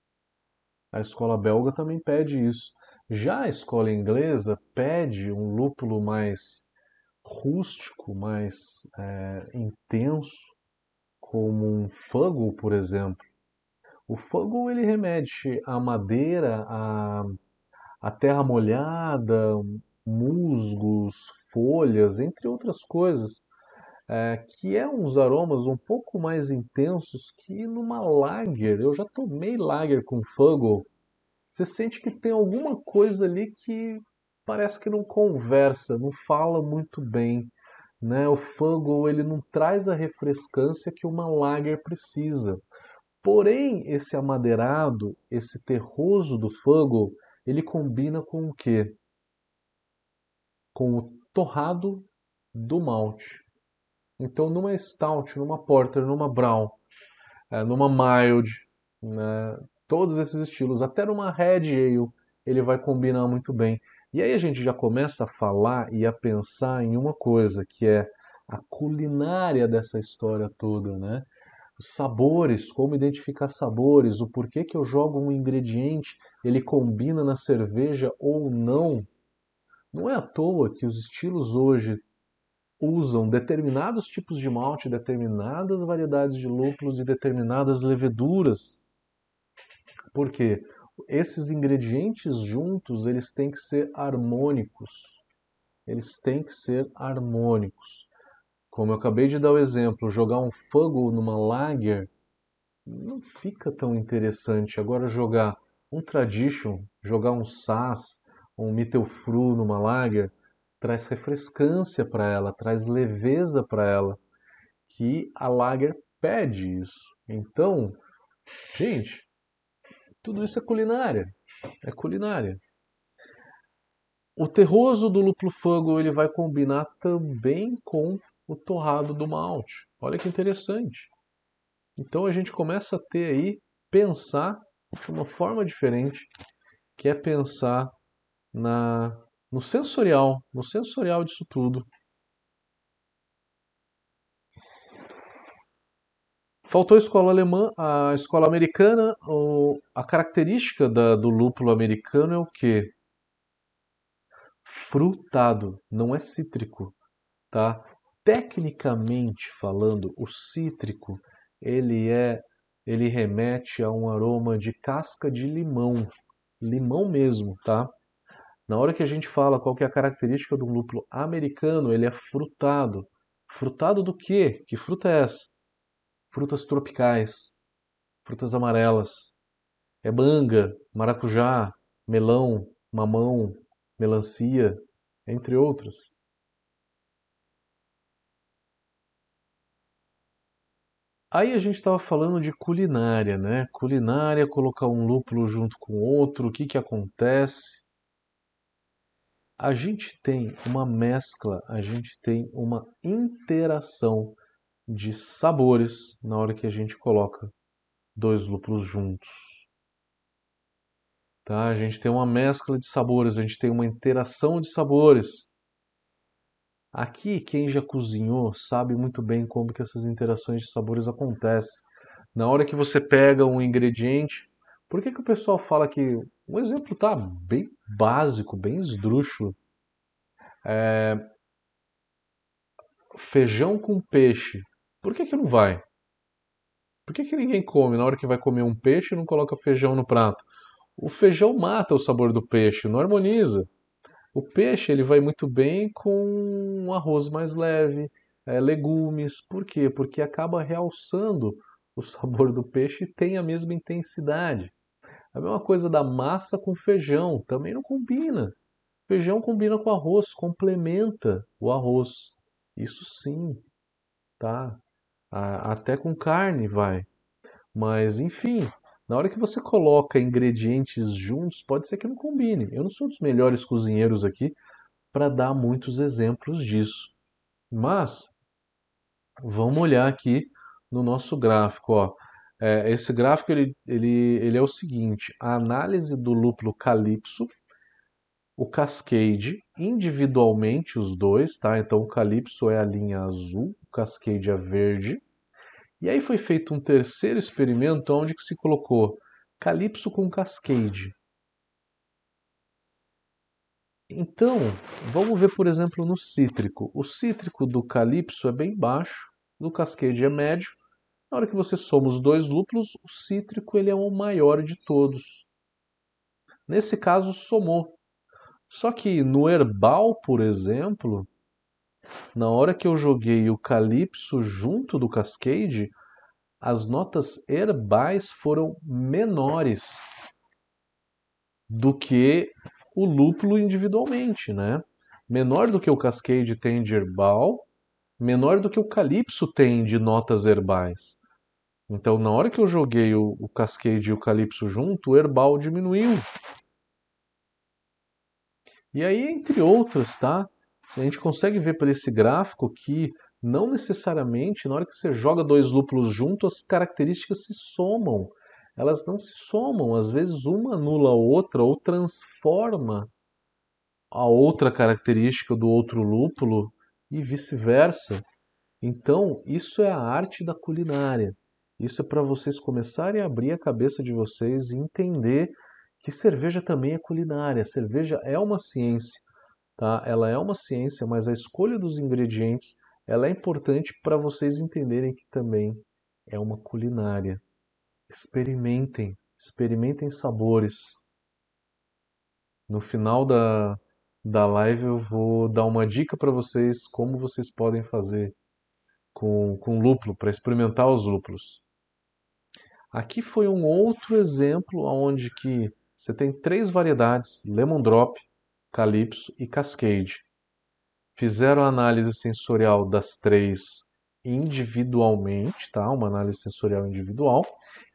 A escola belga também pede isso. Já a escola inglesa pede um lúpulo mais rústico, mais é, intenso, como um fago, por exemplo. O fago ele remete à madeira, à, à terra molhada, musgos, folhas, entre outras coisas, é, que é uns aromas um pouco mais intensos que numa lager. Eu já tomei lager com fago. Você sente que tem alguma coisa ali que parece que não conversa, não fala muito bem. Né? O Fuggle ele não traz a refrescância que uma lager precisa. Porém, esse amadeirado, esse terroso do Fuggle, ele combina com o quê? Com o torrado do malte. Então, numa stout, numa porter, numa brown, é, numa mild, né? todos esses estilos, até numa red ale, ele vai combinar muito bem. E aí a gente já começa a falar e a pensar em uma coisa, que é a culinária dessa história toda, né? Os sabores, como identificar sabores, o porquê que eu jogo um ingrediente, ele combina na cerveja ou não. Não é à toa que os estilos hoje usam determinados tipos de malte, determinadas variedades de lúpulos e determinadas leveduras. Por quê? Esses ingredientes juntos, eles têm que ser harmônicos. Eles têm que ser harmônicos. Como eu acabei de dar o exemplo, jogar um fogo numa lager não fica tão interessante. Agora jogar um tradition, jogar um sass, um mittelfru numa lager, traz refrescância para ela, traz leveza para ela, que a lager pede isso. Então, gente, tudo isso é culinária. É culinária. O terroso do lúpulo fogo ele vai combinar também com o torrado do malte. Olha que interessante. Então a gente começa a ter aí pensar de uma forma diferente, que é pensar na no sensorial, no sensorial disso tudo, Faltou a escola alemã, a escola americana, a característica da, do lúpulo americano é o quê? Frutado, não é cítrico, tá? Tecnicamente falando, o cítrico, ele é ele remete a um aroma de casca de limão, limão mesmo, tá? Na hora que a gente fala qual que é a característica do lúpulo americano, ele é frutado. Frutado do quê? Que fruta é essa? Frutas tropicais, frutas amarelas. É manga, maracujá, melão, mamão, melancia, entre outros. Aí a gente estava falando de culinária, né? Culinária, colocar um lúpulo junto com outro, o que que acontece? A gente tem uma mescla, a gente tem uma interação de sabores na hora que a gente coloca dois lúpulos juntos. Tá? A gente tem uma mescla de sabores, a gente tem uma interação de sabores. Aqui, quem já cozinhou sabe muito bem como que essas interações de sabores acontecem. Na hora que você pega um ingrediente, por que que o pessoal fala que um exemplo tá bem básico, bem esdrúxulo? É, feijão com peixe. Por que que não vai? Por que que ninguém come na hora que vai comer um peixe não coloca feijão no prato? O feijão mata o sabor do peixe, não harmoniza. O peixe ele vai muito bem com um arroz mais leve, é, legumes. Por quê? Porque acaba realçando o sabor do peixe e tem a mesma intensidade. A mesma coisa da massa com feijão, também não combina. Feijão combina com arroz, complementa o arroz. Isso sim, tá? Até com carne vai. Mas enfim, na hora que você coloca ingredientes juntos, pode ser que não combine. Eu não sou dos melhores cozinheiros aqui para dar muitos exemplos disso. Mas vamos olhar aqui no nosso gráfico. Ó. É, esse gráfico ele, ele, ele é o seguinte: a análise do lúpulo Calypso, o Cascade, individualmente os dois, tá? Então o Calypso é a linha azul, o Cascade é verde. E aí foi feito um terceiro experimento onde se colocou Calypso com Cascade. Então, vamos ver, por exemplo, no cítrico. O cítrico do Calypso é bem baixo, do Cascade é médio. Na hora que você soma os dois lúpulos, o cítrico ele é o maior de todos. Nesse caso, somou. Só que no herbal, por exemplo, na hora que eu joguei o Calypso junto do Cascade, as notas herbais foram menores do que o lúpulo individualmente, né? Menor do que o Cascade tem de herbal, menor do que o Calypso tem de notas herbais. Então, na hora que eu joguei o, o Cascade e o Calypso junto, o herbal diminuiu. E aí, entre outras, tá? A gente consegue ver por esse gráfico que não necessariamente, na hora que você joga dois lúpulos juntos, as características se somam. Elas não se somam. Às vezes uma anula a outra ou transforma a outra característica do outro lúpulo e vice-versa. Então, isso é a arte da culinária. Isso é para vocês começarem a abrir a cabeça de vocês e entender que cerveja também é culinária. Cerveja é uma ciência tá? Ela é uma ciência, mas a escolha dos ingredientes ela é importante para vocês entenderem que também é uma culinária. Experimentem, experimentem sabores. No final da, da live eu vou dar uma dica para vocês como vocês podem fazer com, com lúpulo, para experimentar os lúpulos. Aqui foi um outro exemplo onde que você tem três variedades, Lemon Drop, Calypso e Cascade. Fizeram a análise sensorial das três individualmente, tá? Uma análise sensorial individual,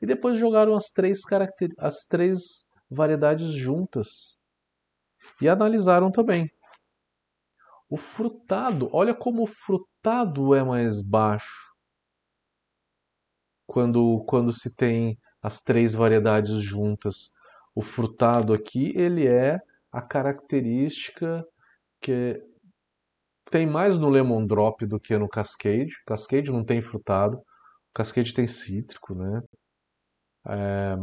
e depois jogaram as três, caracter... as três variedades juntas e analisaram também. O frutado, olha como o frutado é mais baixo quando, quando se tem as três variedades juntas. O frutado aqui, ele é a característica que tem mais no Lemon Drop do que no Cascade. Cascade não tem frutado, Cascade tem cítrico, né? É...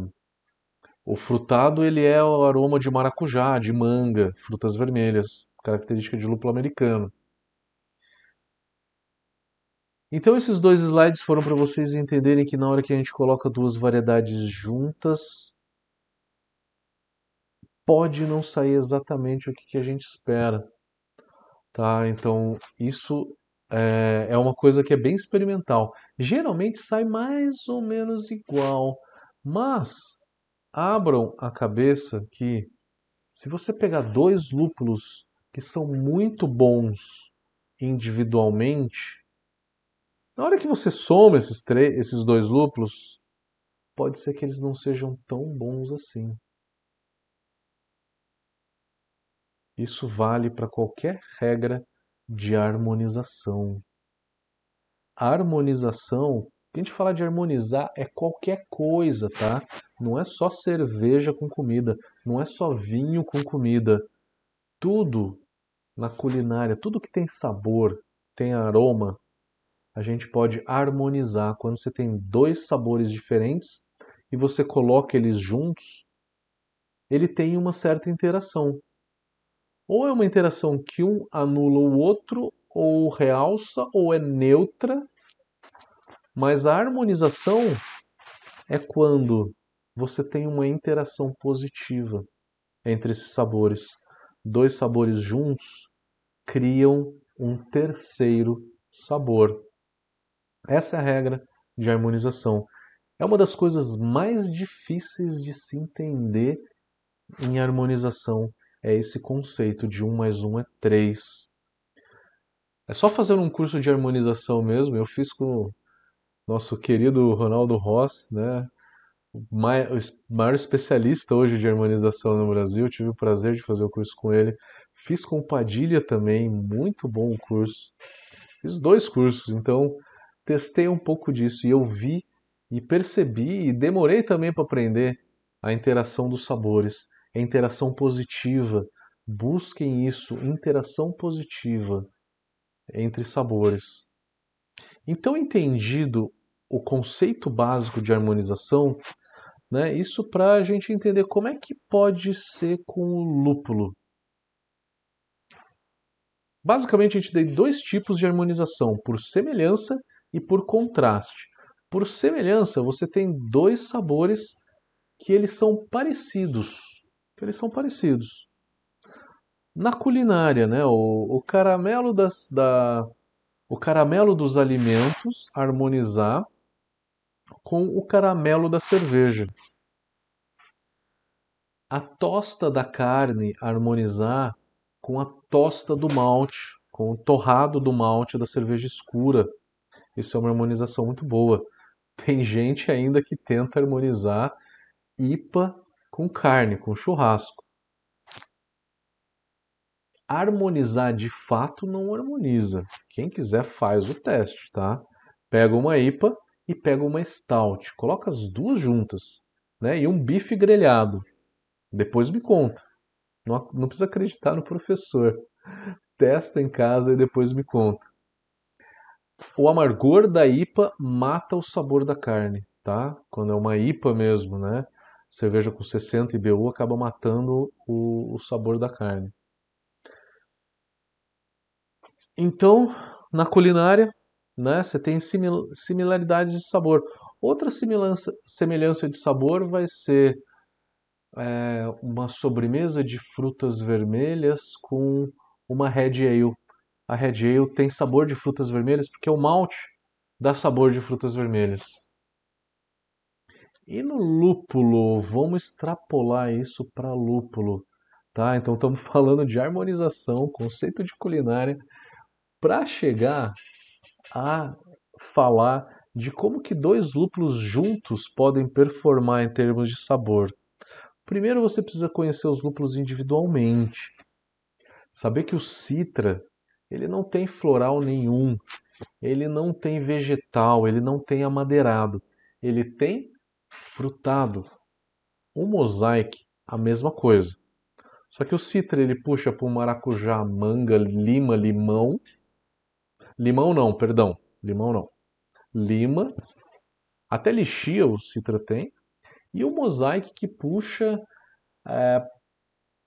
O frutado ele é o aroma de maracujá, de manga, frutas vermelhas, característica de lúpulo americano. Então esses dois slides foram para vocês entenderem que na hora que a gente coloca duas variedades juntas, pode não sair exatamente o que, a gente espera. Tá? Então, isso é, é uma coisa que é bem experimental. Geralmente sai mais ou menos igual, mas abram a cabeça que se você pegar dois lúpulos que são muito bons individualmente, na hora que você soma esses, esses dois lúpulos, pode ser que eles não sejam tão bons assim. Isso vale para qualquer regra de harmonização. A harmonização, a gente fala de harmonizar é qualquer coisa, tá? Não é só cerveja com comida, não é só vinho com comida. Tudo na culinária, tudo que tem sabor, tem aroma, a gente pode harmonizar. Quando você tem dois sabores diferentes e você coloca eles juntos, ele tem uma certa interação. Ou é uma interação que um anula o outro, ou realça, ou é neutra. Mas a harmonização é quando você tem uma interação positiva entre esses sabores. Dois sabores juntos criam um terceiro sabor. Essa é a regra de harmonização. É uma das coisas mais difíceis de se entender em harmonização. É esse conceito de um mais um é três. É só fazer um curso de harmonização mesmo. Eu fiz com o nosso querido Ronaldo Ross, né? o maior especialista hoje de harmonização no Brasil. Tive o prazer de fazer o curso com ele. Fiz com Padilha também, muito bom o curso. Fiz dois cursos, então testei um pouco disso e eu vi e percebi e demorei também para aprender a interação dos sabores, a interação positiva. Busquem isso, interação positiva entre sabores. Então, entendido o conceito básico de harmonização, né? Isso para a gente entender como é que pode ser com o lúpulo. Basicamente, a gente tem dois tipos de harmonização, por semelhança e por contraste. Por semelhança, você tem dois sabores que eles são parecidos. Que eles são parecidos. Na culinária, né, o, o caramelo das, da, o caramelo dos alimentos harmonizar com o caramelo da cerveja. A tosta da carne harmonizar com a tosta do malte, com o torrado do malte da cerveja escura. Isso é uma harmonização muito boa. Tem gente ainda que tenta harmonizar IPA com carne, com churrasco. Harmonizar de fato não harmoniza. Quem quiser faz o teste, tá? Pega uma IPA e pega uma stout, coloca as duas juntas, né? E um bife grelhado. Depois me conta. Não, não precisa acreditar no professor. Testa em casa e depois me conta. O amargor da IPA mata o sabor da carne, tá? Quando é uma IPA mesmo, né? Cerveja com 60 IBU acaba matando o, o sabor da carne. Então, na culinária, né? Você tem simil similaridades de sabor. Outra semelhança, semelhança de sabor vai ser é, uma sobremesa de frutas vermelhas com uma Red Ale. A Red Ale tem sabor de frutas vermelhas porque o malte dá sabor de frutas vermelhas. E no lúpulo, vamos extrapolar isso para lúpulo, tá? Então estamos falando de harmonização, conceito de culinária, para chegar a falar de como que dois lúpulos juntos podem performar em termos de sabor. Primeiro você precisa conhecer os lúpulos individualmente. Saber que o citra, ele não tem floral nenhum, ele não tem vegetal, ele não tem amadeirado, ele tem frutado. O mosaic, a mesma coisa. Só que o citra ele puxa para o maracujá, manga, lima, limão Limão não, perdão. Limão não. Lima. Até lixia o Citra tem. E o Mosaic que puxa, é,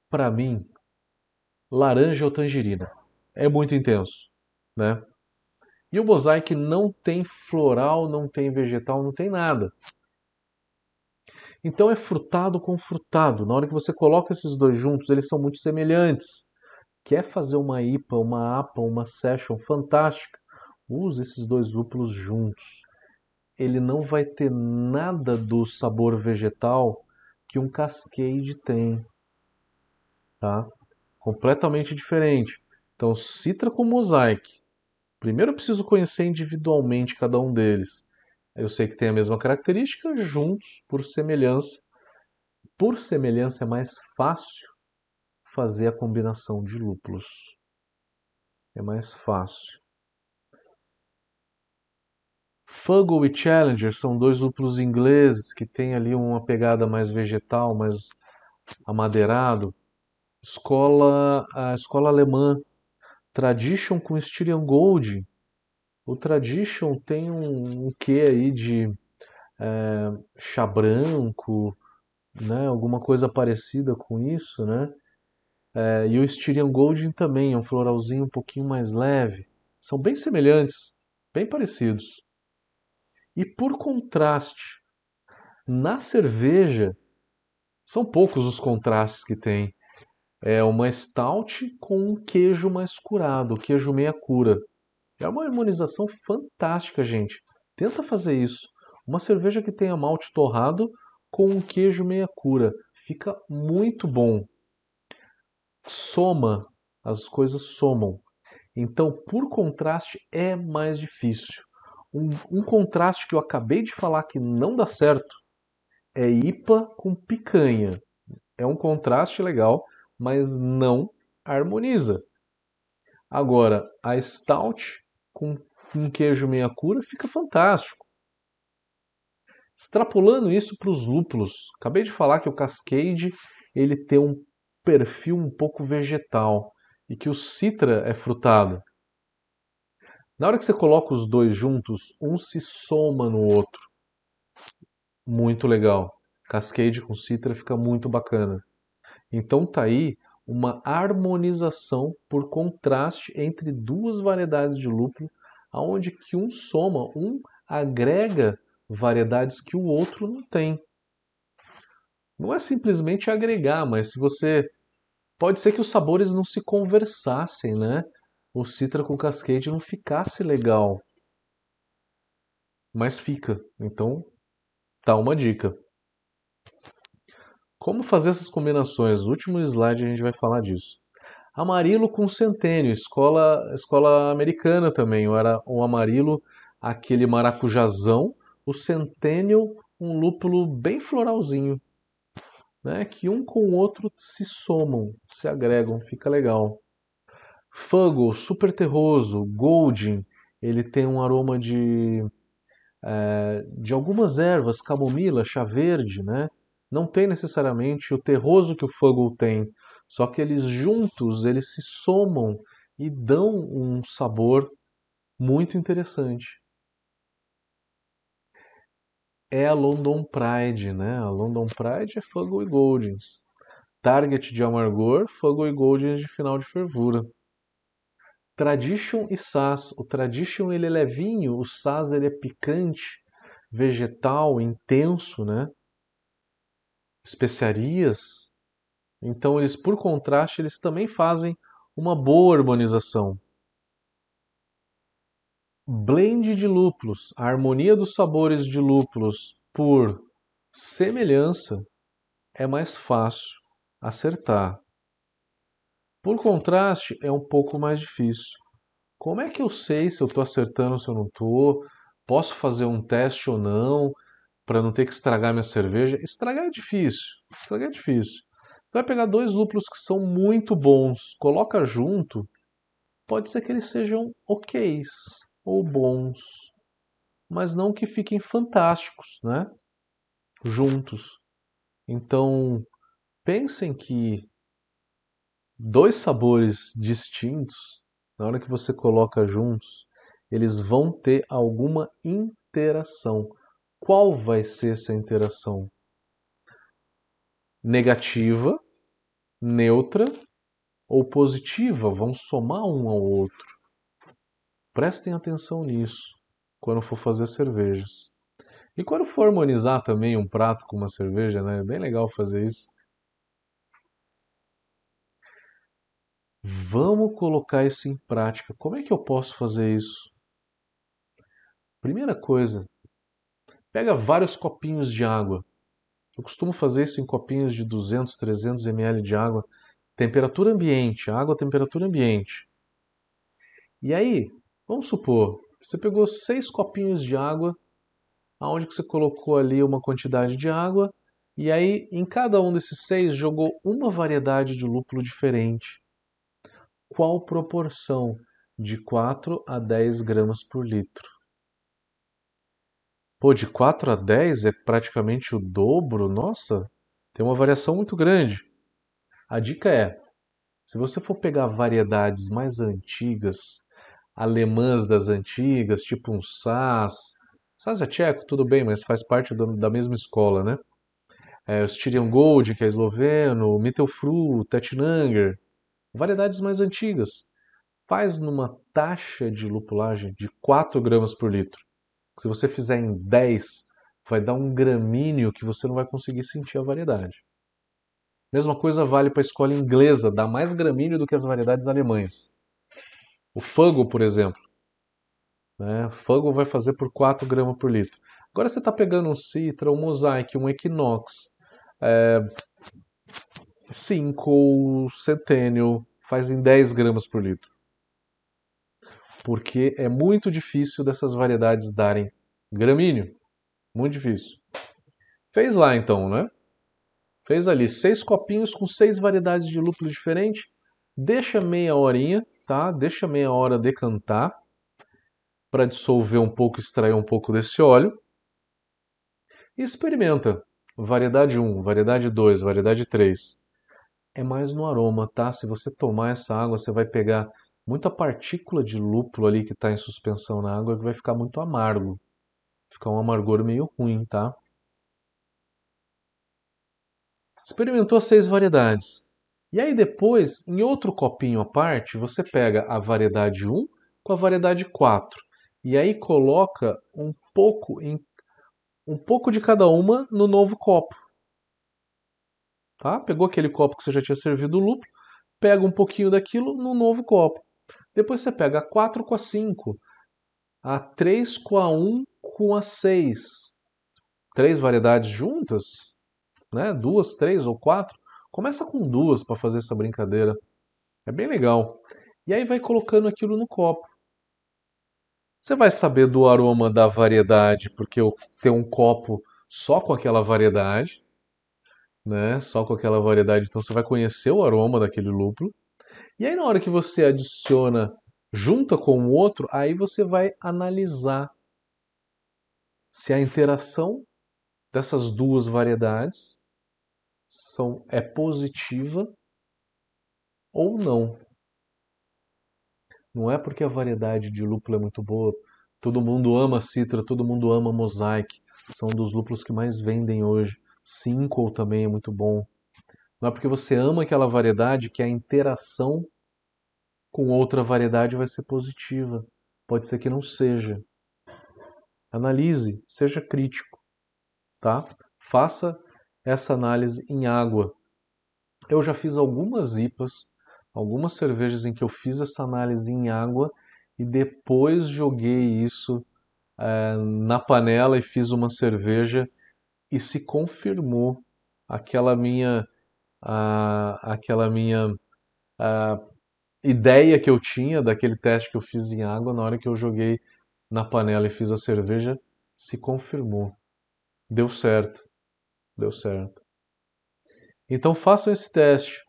para mim, laranja ou tangerina. É muito intenso, né? E o Mosaic não tem floral, não tem vegetal, não tem nada. Então é frutado com frutado. Na hora que você coloca esses dois juntos, eles são muito semelhantes quer fazer uma IPA, uma APA, uma Session fantástica, use esses dois lúpulos juntos. Ele não vai ter nada do sabor vegetal que um Cascade tem, tá? Completamente diferente. Então, Citra com Mosaic. Primeiro eu preciso conhecer individualmente cada um deles. Eu sei que tem a mesma característica, juntos, por semelhança. Por semelhança é mais fácil fazer a combinação de lúpulos. É mais fácil. Fuggle e Challenger são dois lúpulos ingleses que têm ali uma pegada mais vegetal, mais amadeirado. Escola, a escola alemã Tradition com Styrian Gold. O Tradition tem um, um quê aí de é, chá branco, né? Alguma coisa parecida com isso, né? É, e o Styrian Gold também é um floralzinho um pouquinho mais leve. São bem semelhantes, bem parecidos. E por contraste, na cerveja, são poucos os contrastes que tem. É uma stout com um queijo mais curado, queijo meia cura. É uma harmonização fantástica, gente. Tenta fazer isso. Uma cerveja que tenha malte torrado com um queijo meia cura. Fica muito bom. Soma, as coisas somam. Então, por contraste, é mais difícil. Um, um contraste que eu acabei de falar que não dá certo é IPA com picanha. É um contraste legal, mas não harmoniza. Agora, a stout com um queijo meia cura fica fantástico. Extrapolando isso para os lúpulos, acabei de falar que o Cascade ele tem um perfil um pouco vegetal e que o Citra é frutado. Na hora que você coloca os dois juntos, um se soma no outro. Muito legal. Cascade com Citra fica muito bacana. Então tá aí uma harmonização por contraste entre duas variedades de lúpulo, aonde que um soma, um agrega variedades que o outro não tem. Não é simplesmente agregar, mas se você pode ser que os sabores não se conversassem, né? O citra com cascade não ficasse legal. Mas fica. Então, tá uma dica. Como fazer essas combinações? No último slide a gente vai falar disso. Amarilo com centênio, escola, escola americana também. Era o amarilo, aquele maracujazão, o centênio, um lúpulo bem floralzinho, né? Que um com o outro se somam, se agregam, fica legal. Fuggle, super terroso, golden, ele tem um aroma de é, de algumas ervas, camomila, chá verde, né? Não tem necessariamente o terroso que o Fuggle tem, só que eles juntos, eles se somam e dão um sabor muito interessante. É a London Pride, né? A London Pride é Fuggle e Goldings. Target de amargor, Fuggle e Goldings de final de fervura. Tradition e Sass. O Tradition ele é levinho, o Sass ele é picante, vegetal, intenso, né? Especiarias. Então eles, por contraste, eles também fazem uma boa harmonização. Blend de lúpulos, a harmonia dos sabores de lúpulos por semelhança é mais fácil acertar. Por contraste, é um pouco mais difícil. Como é que eu sei se eu estou acertando ou se eu não estou? Posso fazer um teste ou não? Para não ter que estragar minha cerveja. Estragar é difícil. Estragar é difícil. Vai pegar dois lúpulos que são muito bons, coloca junto, pode ser que eles sejam oks ou bons, mas não que fiquem fantásticos, né? Juntos. Então, pensem que dois sabores distintos, na hora que você coloca juntos, eles vão ter alguma interação qual vai ser essa interação? Negativa, neutra ou positiva? Vão somar um ao outro. Prestem atenção nisso quando for fazer cervejas. E quando for harmonizar também um prato com uma cerveja, né? É bem legal fazer isso. Vamos colocar isso em prática. Como é que eu posso fazer isso? Primeira coisa, Pega vários copinhos de água. Eu costumo fazer isso em copinhos de 200, 300 ml de água, temperatura ambiente, água temperatura ambiente. E aí, vamos supor, você pegou seis copinhos de água, aonde que você colocou ali uma quantidade de água, e aí em cada um desses seis jogou uma variedade de lúpulo diferente. Qual proporção? De 4 a 10 gramas por litro. Pô, de 4 a 10 é praticamente o dobro? Nossa, tem uma variação muito grande. A dica é: Se você for pegar variedades mais antigas, alemãs das antigas, tipo um Sass, Sass é tcheco, tudo bem, mas faz parte do, da mesma escola, né? É, o Styrian Gold, que é esloveno, Mittelfru, Tettnanger, variedades mais antigas. Faz numa taxa de lupulagem de 4 gramas por litro. Se você fizer em 10, vai dar um gramíneo que você não vai conseguir sentir a variedade. Mesma coisa vale para a escola inglesa, dá mais gramíneo do que as variedades alemãs. O Fago, por exemplo. Né? Fago vai fazer por 4 gramas por litro. Agora você está pegando um Citra, um Mosaic, um Equinox, é, 5 ou Centennial, faz em 10 gramas por litro. Porque é muito difícil dessas variedades darem gramíneo. Muito difícil. Fez lá então, né? Fez ali seis copinhos com seis variedades de lúpulo diferente. Deixa meia horinha, tá? Deixa meia hora decantar para dissolver um pouco, extrair um pouco desse óleo. E experimenta. Variedade 1, variedade 2, variedade 3. É mais no aroma, tá? Se você tomar essa água, você vai pegar muita partícula de lúpulo ali que está em suspensão na água que vai ficar muito amargo. Fica um amargor meio ruim, tá? Experimentou seis variedades. E aí depois, em outro copinho à parte, você pega a variedade 1 com a variedade 4. E aí coloca um pouco em um pouco de cada uma no novo copo. Tá? Pegou aquele copo que você já tinha servido o lúpulo, pega um pouquinho daquilo no novo copo. Depois você pega a 4 com a 5, a 3 com a 1 com a 6. Três variedades juntas, né? Duas, três ou quatro. Começa com duas para fazer essa brincadeira. É bem legal. E aí vai colocando aquilo no copo. Você vai saber do aroma da variedade, porque eu tenho um copo só com aquela variedade, né? Só com aquela variedade, então você vai conhecer o aroma daquele lúpulo. E aí na hora que você adiciona junta com o outro, aí você vai analisar se a interação dessas duas variedades são, é positiva ou não. Não é porque a variedade de lúpulo é muito boa, todo mundo ama citra, todo mundo ama mosaic, são dos lúpulos que mais vendem hoje. Cinco também é muito bom. Não é porque você ama aquela variedade que a interação com outra variedade vai ser positiva. Pode ser que não seja. Analise, seja crítico, tá? Faça essa análise em água. Eu já fiz algumas IPAs, algumas cervejas em que eu fiz essa análise em água e depois joguei isso é, na panela e fiz uma cerveja e se confirmou aquela minha, aquela minha ideia que eu tinha daquele teste que eu fiz em água na hora que eu joguei na panela e fiz a cerveja se confirmou. Deu certo. Deu certo. Então façam esse teste.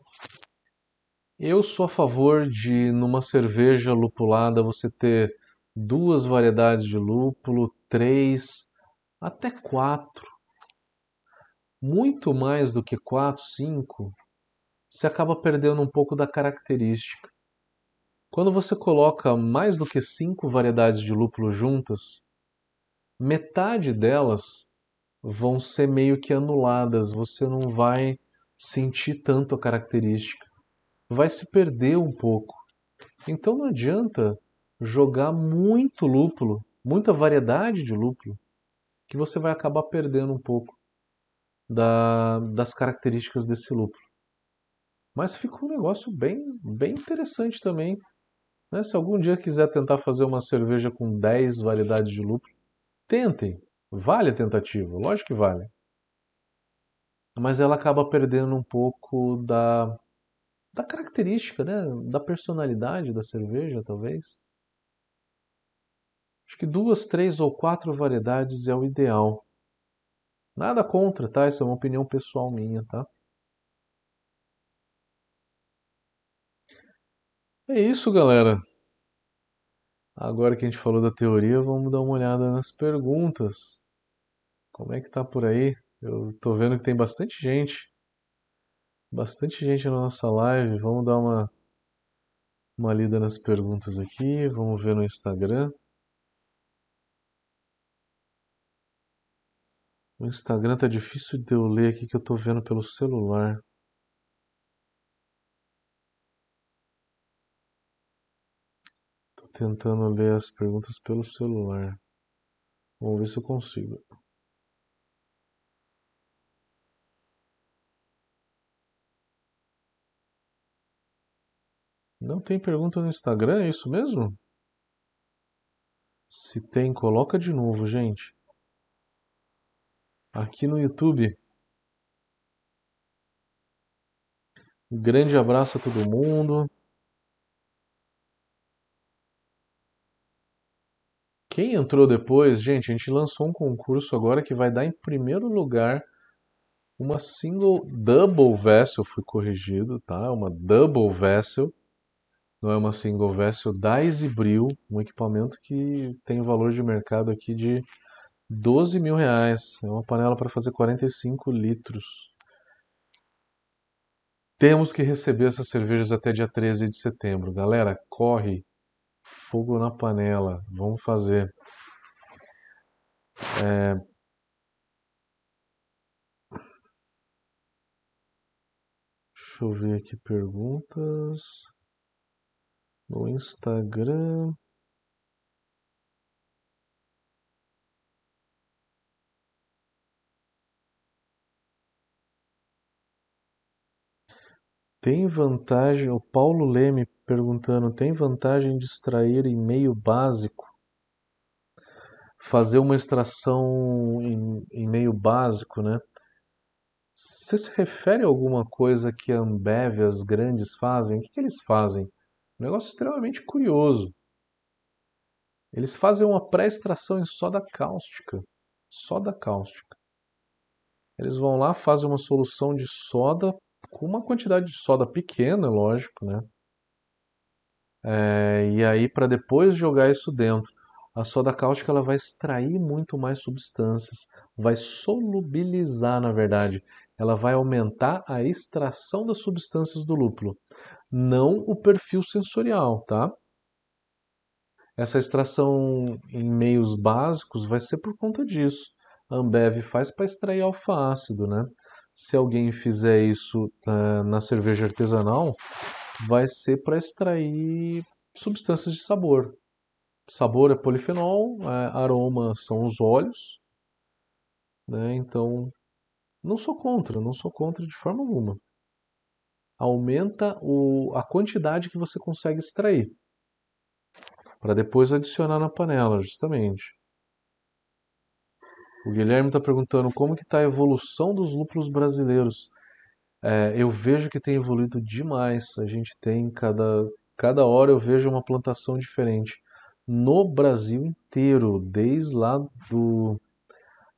Eu sou a favor de, numa cerveja lupulada, você ter duas variedades de lúpulo, três, até quatro. Muito mais do que quatro, cinco, você acaba perdendo um pouco da característica. Quando você coloca mais do que cinco variedades de lúpulo juntas, metade delas vão ser meio que anuladas, você não vai sentir tanto a característica. Vai se perder um pouco. Então não adianta jogar muito lúpulo, muita variedade de lúpulo, que você vai acabar perdendo um pouco da, das características desse lúpulo. Mas fica um negócio bem, bem interessante também né? Se algum dia quiser tentar fazer uma cerveja com 10 variedades de lúpulo, tentem. Vale a tentativa, lógico que vale. Mas ela acaba perdendo um pouco da, da característica, né? da personalidade da cerveja, talvez. Acho que duas, três ou quatro variedades é o ideal. Nada contra, tá? Isso é uma opinião pessoal minha, tá? É isso, galera. Agora que a gente falou da teoria, vamos dar uma olhada nas perguntas. Como é que tá por aí? Eu tô vendo que tem bastante gente. Bastante gente na nossa live. Vamos dar uma, uma lida nas perguntas aqui. Vamos ver no Instagram. O Instagram tá difícil de eu ler aqui que eu tô vendo pelo celular. Tô tentando ler as perguntas pelo celular. Vamos ver se eu consigo. Não tem pergunta no Instagram, é isso mesmo? Se tem, coloca de novo, gente. Aqui no YouTube. Um grande abraço a todo mundo. Quem entrou depois, gente, a gente lançou um concurso agora que vai dar em primeiro lugar uma single double vessel, fui corrigido, tá? Uma double vessel, não é uma single vessel da Exibril, um equipamento que tem valor de mercado aqui de 12 mil reais. É uma panela para fazer 45 litros. Temos que receber essas cervejas até dia 13 de setembro. Galera, corre! Fogo na panela. Vamos fazer. É... Deixa eu ver aqui perguntas. No Instagram. Tem vantagem, o Paulo Leme perguntando, tem vantagem de extrair em meio básico? Fazer uma extração em, meio básico, né? Você se refere a alguma coisa que a Ambev, as grandes fazem? O que, que eles fazem? Um negócio extremamente curioso. Eles fazem uma pré-extração em soda cáustica. Soda cáustica. Eles vão lá, fazem uma solução de soda com uma quantidade de soda pequena, lógico, né? É, e aí para depois jogar isso dentro, a soda cáustica ela vai extrair muito mais substâncias, vai solubilizar, na verdade, ela vai aumentar a extração das substâncias do lúpulo, não o perfil sensorial, tá? Essa extração em meios básicos vai ser por conta disso. A Ambev faz para extrair alfa-ácido, né? Se alguém fizer isso uh, na cerveja artesanal, vai ser para extrair substâncias de sabor. Sabor é polifenol, é, aroma são os óleos, né? Então, não sou contra, não sou contra de forma alguma. Aumenta o, a quantidade que você consegue extrair, para depois adicionar na panela, justamente. O Guilherme está perguntando como que está a evolução dos lúpulos brasileiros. É, eu vejo que tem evoluído demais. A gente tem cada cada hora eu vejo uma plantação diferente no Brasil inteiro, desde lá do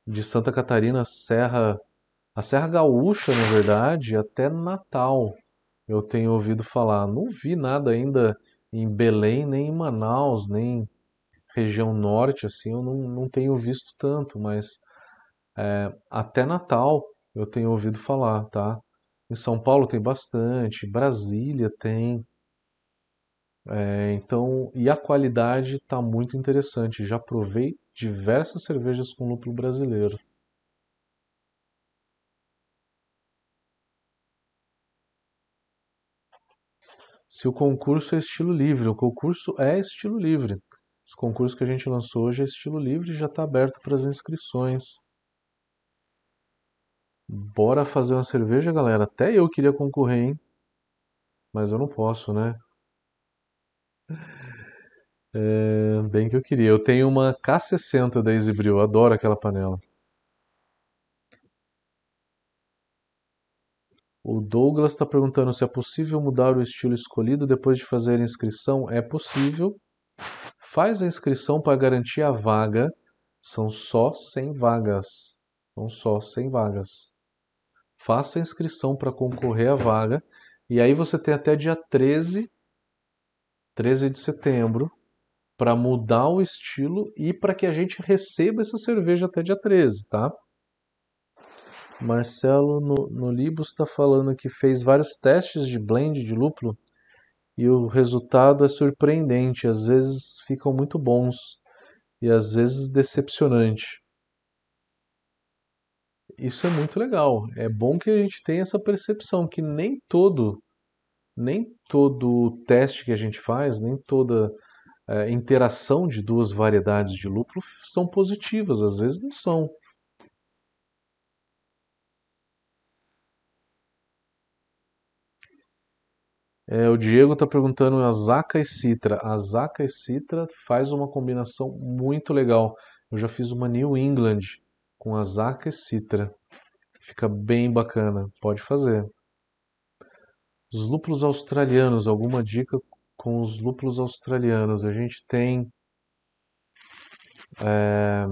de Santa Catarina, Serra, a Serra Gaúcha, na verdade, até Natal. Eu tenho ouvido falar. Não vi nada ainda em Belém, nem em Manaus, nem região norte, assim, eu não, não tenho visto tanto, mas é, até Natal eu tenho ouvido falar, tá? Em São Paulo tem bastante, Brasília tem. É, então, e a qualidade está muito interessante. Já provei diversas cervejas com lúpulo brasileiro. Se o concurso é estilo livre, o concurso é estilo livre. Esse concurso que a gente lançou hoje é estilo livre e já está aberto para as inscrições. Bora fazer uma cerveja, galera. Até eu queria concorrer, hein? Mas eu não posso, né? É, bem que eu queria. Eu tenho uma K60 da Exibril, adoro aquela panela. O Douglas está perguntando se é possível mudar o estilo escolhido depois de fazer a inscrição. É possível. Faz a inscrição para garantir a vaga. São só 100 vagas. São só 100 vagas. Faça a inscrição para concorrer à vaga. E aí você tem até dia 13, 13 de setembro, para mudar o estilo e para que a gente receba essa cerveja até dia 13, tá? Marcelo no, no Libus está falando que fez vários testes de blend de lúpulo e o resultado é surpreendente. Às vezes ficam muito bons e às vezes decepcionante. Isso é muito legal. É bom que a gente tenha essa percepção que nem todo, nem todo teste que a gente faz, nem toda é, interação de duas variedades de lúpulo são positivas. Às vezes não são. É, o Diego está perguntando a Zaca e Citra. A Zaca e Citra faz uma combinação muito legal. Eu já fiz uma New England com a Zaca e Citra. Fica bem bacana. Pode fazer. Os lúpulos australianos. Alguma dica com os lúpulos australianos? A gente tem. É...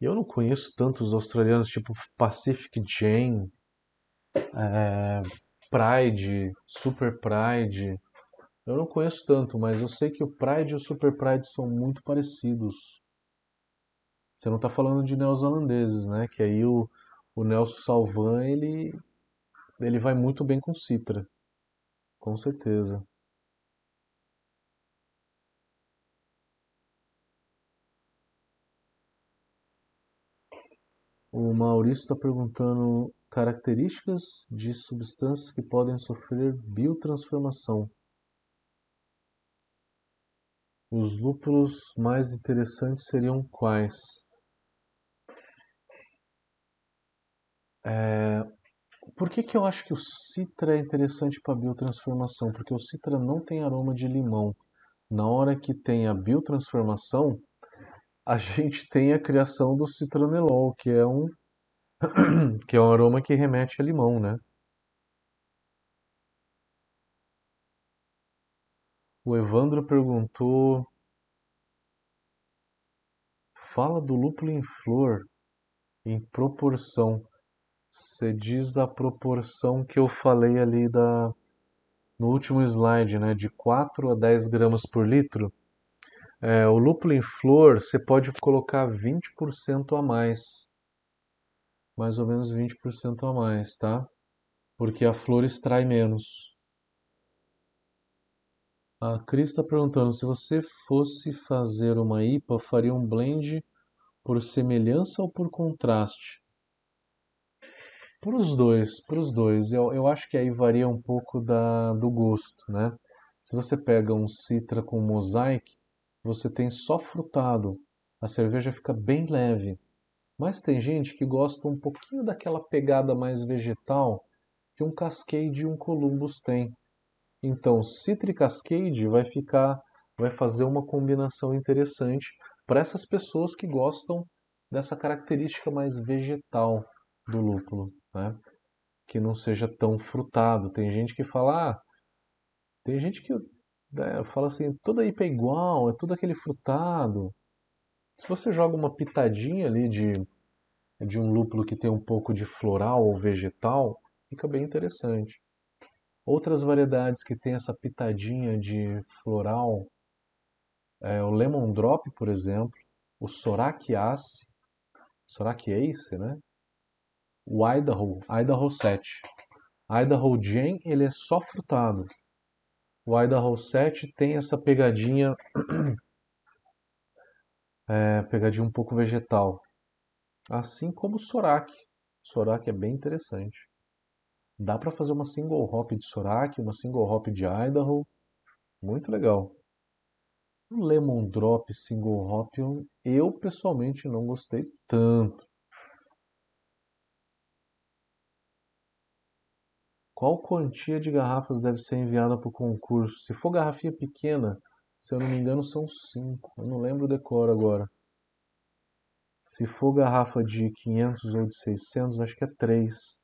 Eu não conheço tantos australianos, tipo Pacific Jane é, Pride, Super Pride. Eu não conheço tanto, mas eu sei que o Pride e o Super Pride são muito parecidos. Você não está falando de neozelandeses, né? Que aí o, o Nelson Salvan, ele, ele vai muito bem com Citra. Com certeza. O Maurício está perguntando Características de substâncias que podem sofrer biotransformação. Os lúpulos mais interessantes seriam quais? É... Por que, que eu acho que o citra é interessante para biotransformação? Porque o citra não tem aroma de limão. Na hora que tem a biotransformação, a gente tem a criação do citronelol, que é um que é um aroma que remete a limão, né? O Evandro perguntou: Fala do lúpulo em flor em proporção. Você diz a proporção que eu falei ali da no último slide, né, de 4 a 10 gramas por litro. É, o lúpulo em flor você pode colocar 20% a mais mais ou menos 20% a mais, tá? Porque a flor extrai menos. A Cris está perguntando, se você fosse fazer uma IPA, faria um blend por semelhança ou por contraste? Para os dois, para os dois. Eu, eu acho que aí varia um pouco da, do gosto, né? Se você pega um Citra com Mosaic, você tem só frutado. A cerveja fica bem leve. Mas tem gente que gosta um pouquinho daquela pegada mais vegetal que um Cascade e um Columbus tem. Então, Citric Cascade vai ficar, vai fazer uma combinação interessante para essas pessoas que gostam dessa característica mais vegetal do lúpulo, né? Que não seja tão frutado. Tem gente que fala, ah, tem gente que né, fala assim, toda IPA é igual, é tudo aquele frutado. Se você joga uma pitadinha ali de, de um lúpulo que tem um pouco de floral ou vegetal, fica bem interessante. Outras variedades que tem essa pitadinha de floral, é o Lemon Drop, por exemplo, o Sorak Ace, Sorak Ace, né? O Idaho, Idaho 7. Idaho Jane, ele é só frutado. O Idaho 7 tem essa pegadinha é, pegadinha um pouco vegetal. Assim como o Sorak. Sorak é bem interessante. Dá para fazer uma single hop de Sorak, uma single hop de Idaho. Muito legal. O Lemon Drop Single Hop eu, pessoalmente não gostei tanto. Qual quantia de garrafas deve ser enviada para o concurso? Se for garrafinha pequena, se eu não me engano, são cinco. Eu não lembro o decoro agora. Se for garrafa de 500 ou de 600, acho que é 3.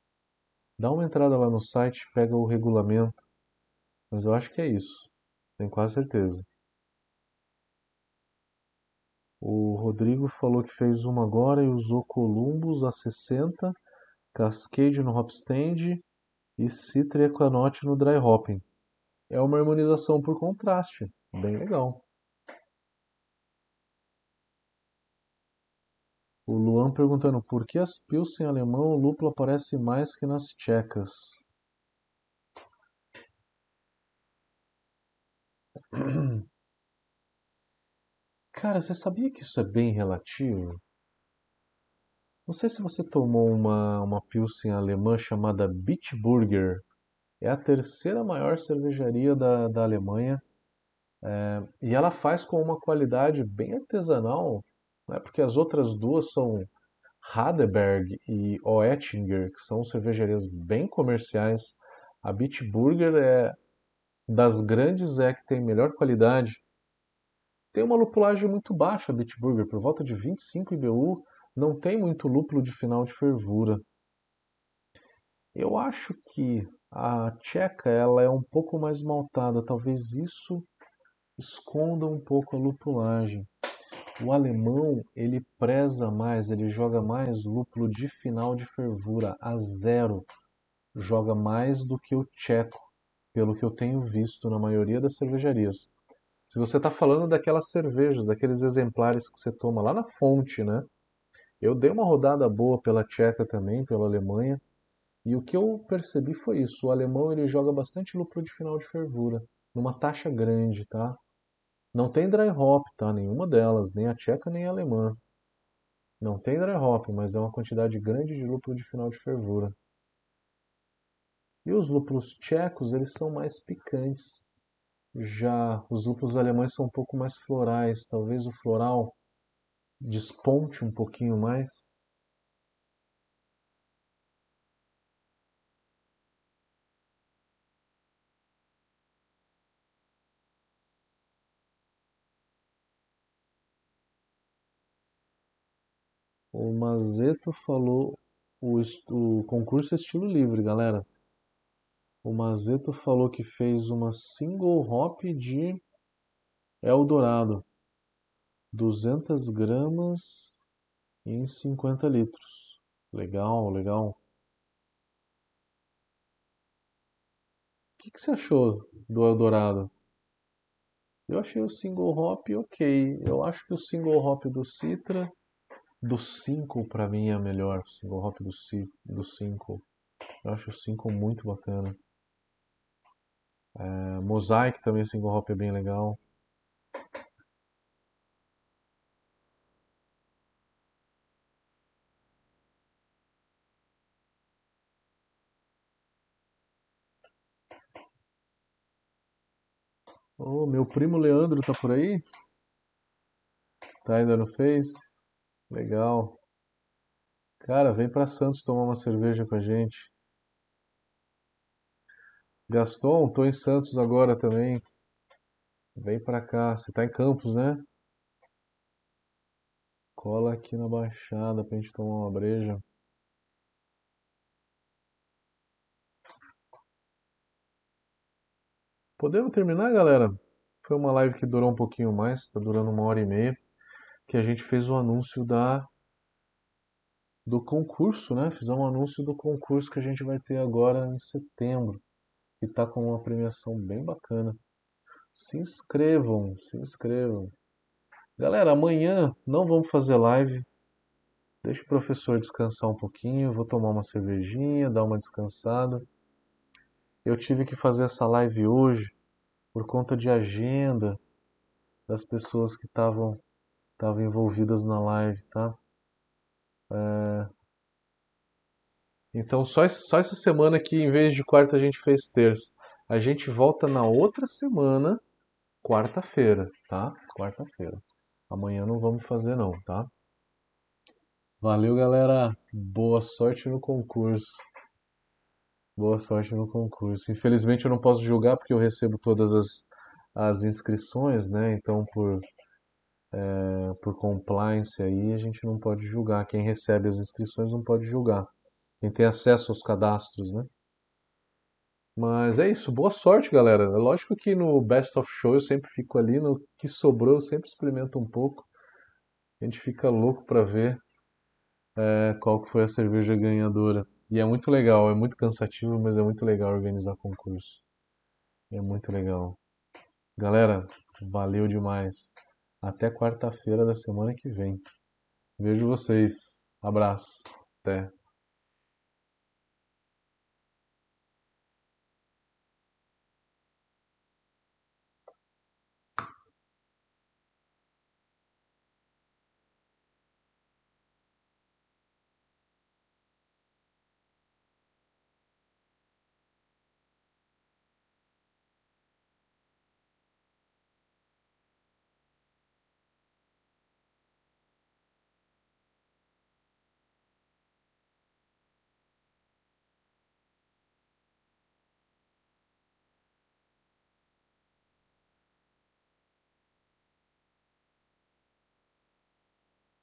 Dá uma entrada lá no site, pega o regulamento. Mas eu acho que é isso. Tenho quase certeza. O Rodrigo falou que fez uma agora e usou Columbus a 60, Cascade no Hopstand e Citra Equanote no Dry Hopping. É uma harmonização por contraste. Bem legal. Luan perguntando por que as Pilsen alemão o lúpulo aparece mais que nas tchecas? Cara, você sabia que isso é bem relativo? Não sei se você tomou uma, uma Pilsen alemã chamada Bitburger. É a terceira maior cervejaria da, da Alemanha. É, e ela faz com uma qualidade bem artesanal, né? porque as outras duas são Radeberg e Oettinger, que são cervejarias bem comerciais. A Bitburger é das grandes é que tem melhor qualidade. Tem uma lupulagem muito baixa a Bitburger, por volta de 25 IBU, não tem muito lúpulo de final de fervura. Eu acho que a tcheca ela é um pouco mais maltada, talvez isso esconda um pouco a lupulagem. O alemão, ele preza mais, ele joga mais lúpulo de final de fervura, a zero. Joga mais do que o tcheco, pelo que eu tenho visto na maioria das cervejarias. Se você está falando daquelas cervejas, daqueles exemplares que você toma lá na fonte, né? Eu dei uma rodada boa pela Tcheca também, pela Alemanha, e o que eu percebi foi isso. O alemão ele joga bastante lúpulo de final de fervura, numa taxa grande, tá? Não tem dry hop, tá? Nenhuma delas, nem a tcheca nem a alemã. Não tem dry hop, mas é uma quantidade grande de lúpulo de final de fervura. E os lúpulos tchecos, eles são mais picantes. Já os lúpulos alemães são um pouco mais florais, talvez o floral desponte um pouquinho mais. O Mazeto falou o, o concurso é estilo livre, galera. O Mazeto falou que fez uma single hop de Eldorado. 200 gramas em 50 litros. Legal, legal. O que, que você achou do Eldorado? Eu achei o single hop ok. Eu acho que o single hop do Citra, do 5 para mim é melhor. O single hop do, do 5. Eu acho o 5 muito bacana. É, Mosaic também, single hop é bem legal. Ô, meu primo Leandro tá por aí? Tá ainda no Face? Legal. Cara, vem pra Santos tomar uma cerveja com a gente. Gaston, tô em Santos agora também. Vem pra cá. Você tá em Campos, né? Cola aqui na Baixada pra gente tomar uma breja. Podemos terminar, galera? Foi uma live que durou um pouquinho mais, está durando uma hora e meia, que a gente fez o anúncio da do concurso, né? Fizemos um anúncio do concurso que a gente vai ter agora em setembro, que está com uma premiação bem bacana. Se inscrevam, se inscrevam. Galera, amanhã não vamos fazer live. Deixa o professor descansar um pouquinho, vou tomar uma cervejinha, dar uma descansada. Eu tive que fazer essa live hoje por conta de agenda das pessoas que estavam estavam envolvidas na live, tá? É... Então só, só essa semana aqui, em vez de quarta, a gente fez terça. A gente volta na outra semana, quarta-feira, tá? Quarta-feira. Amanhã não vamos fazer não, tá? Valeu, galera. Boa sorte no concurso. Boa sorte no concurso. Infelizmente eu não posso julgar porque eu recebo todas as, as inscrições, né? Então por, é, por compliance aí a gente não pode julgar. Quem recebe as inscrições não pode julgar. Quem tem acesso aos cadastros, né? Mas é isso, boa sorte, galera. É lógico que no Best of Show eu sempre fico ali, no que sobrou eu sempre experimento um pouco. A gente fica louco para ver é, qual que foi a cerveja ganhadora. E é muito legal, é muito cansativo, mas é muito legal organizar concurso. É muito legal. Galera, valeu demais. Até quarta-feira da semana que vem. Vejo vocês. Abraço. Até.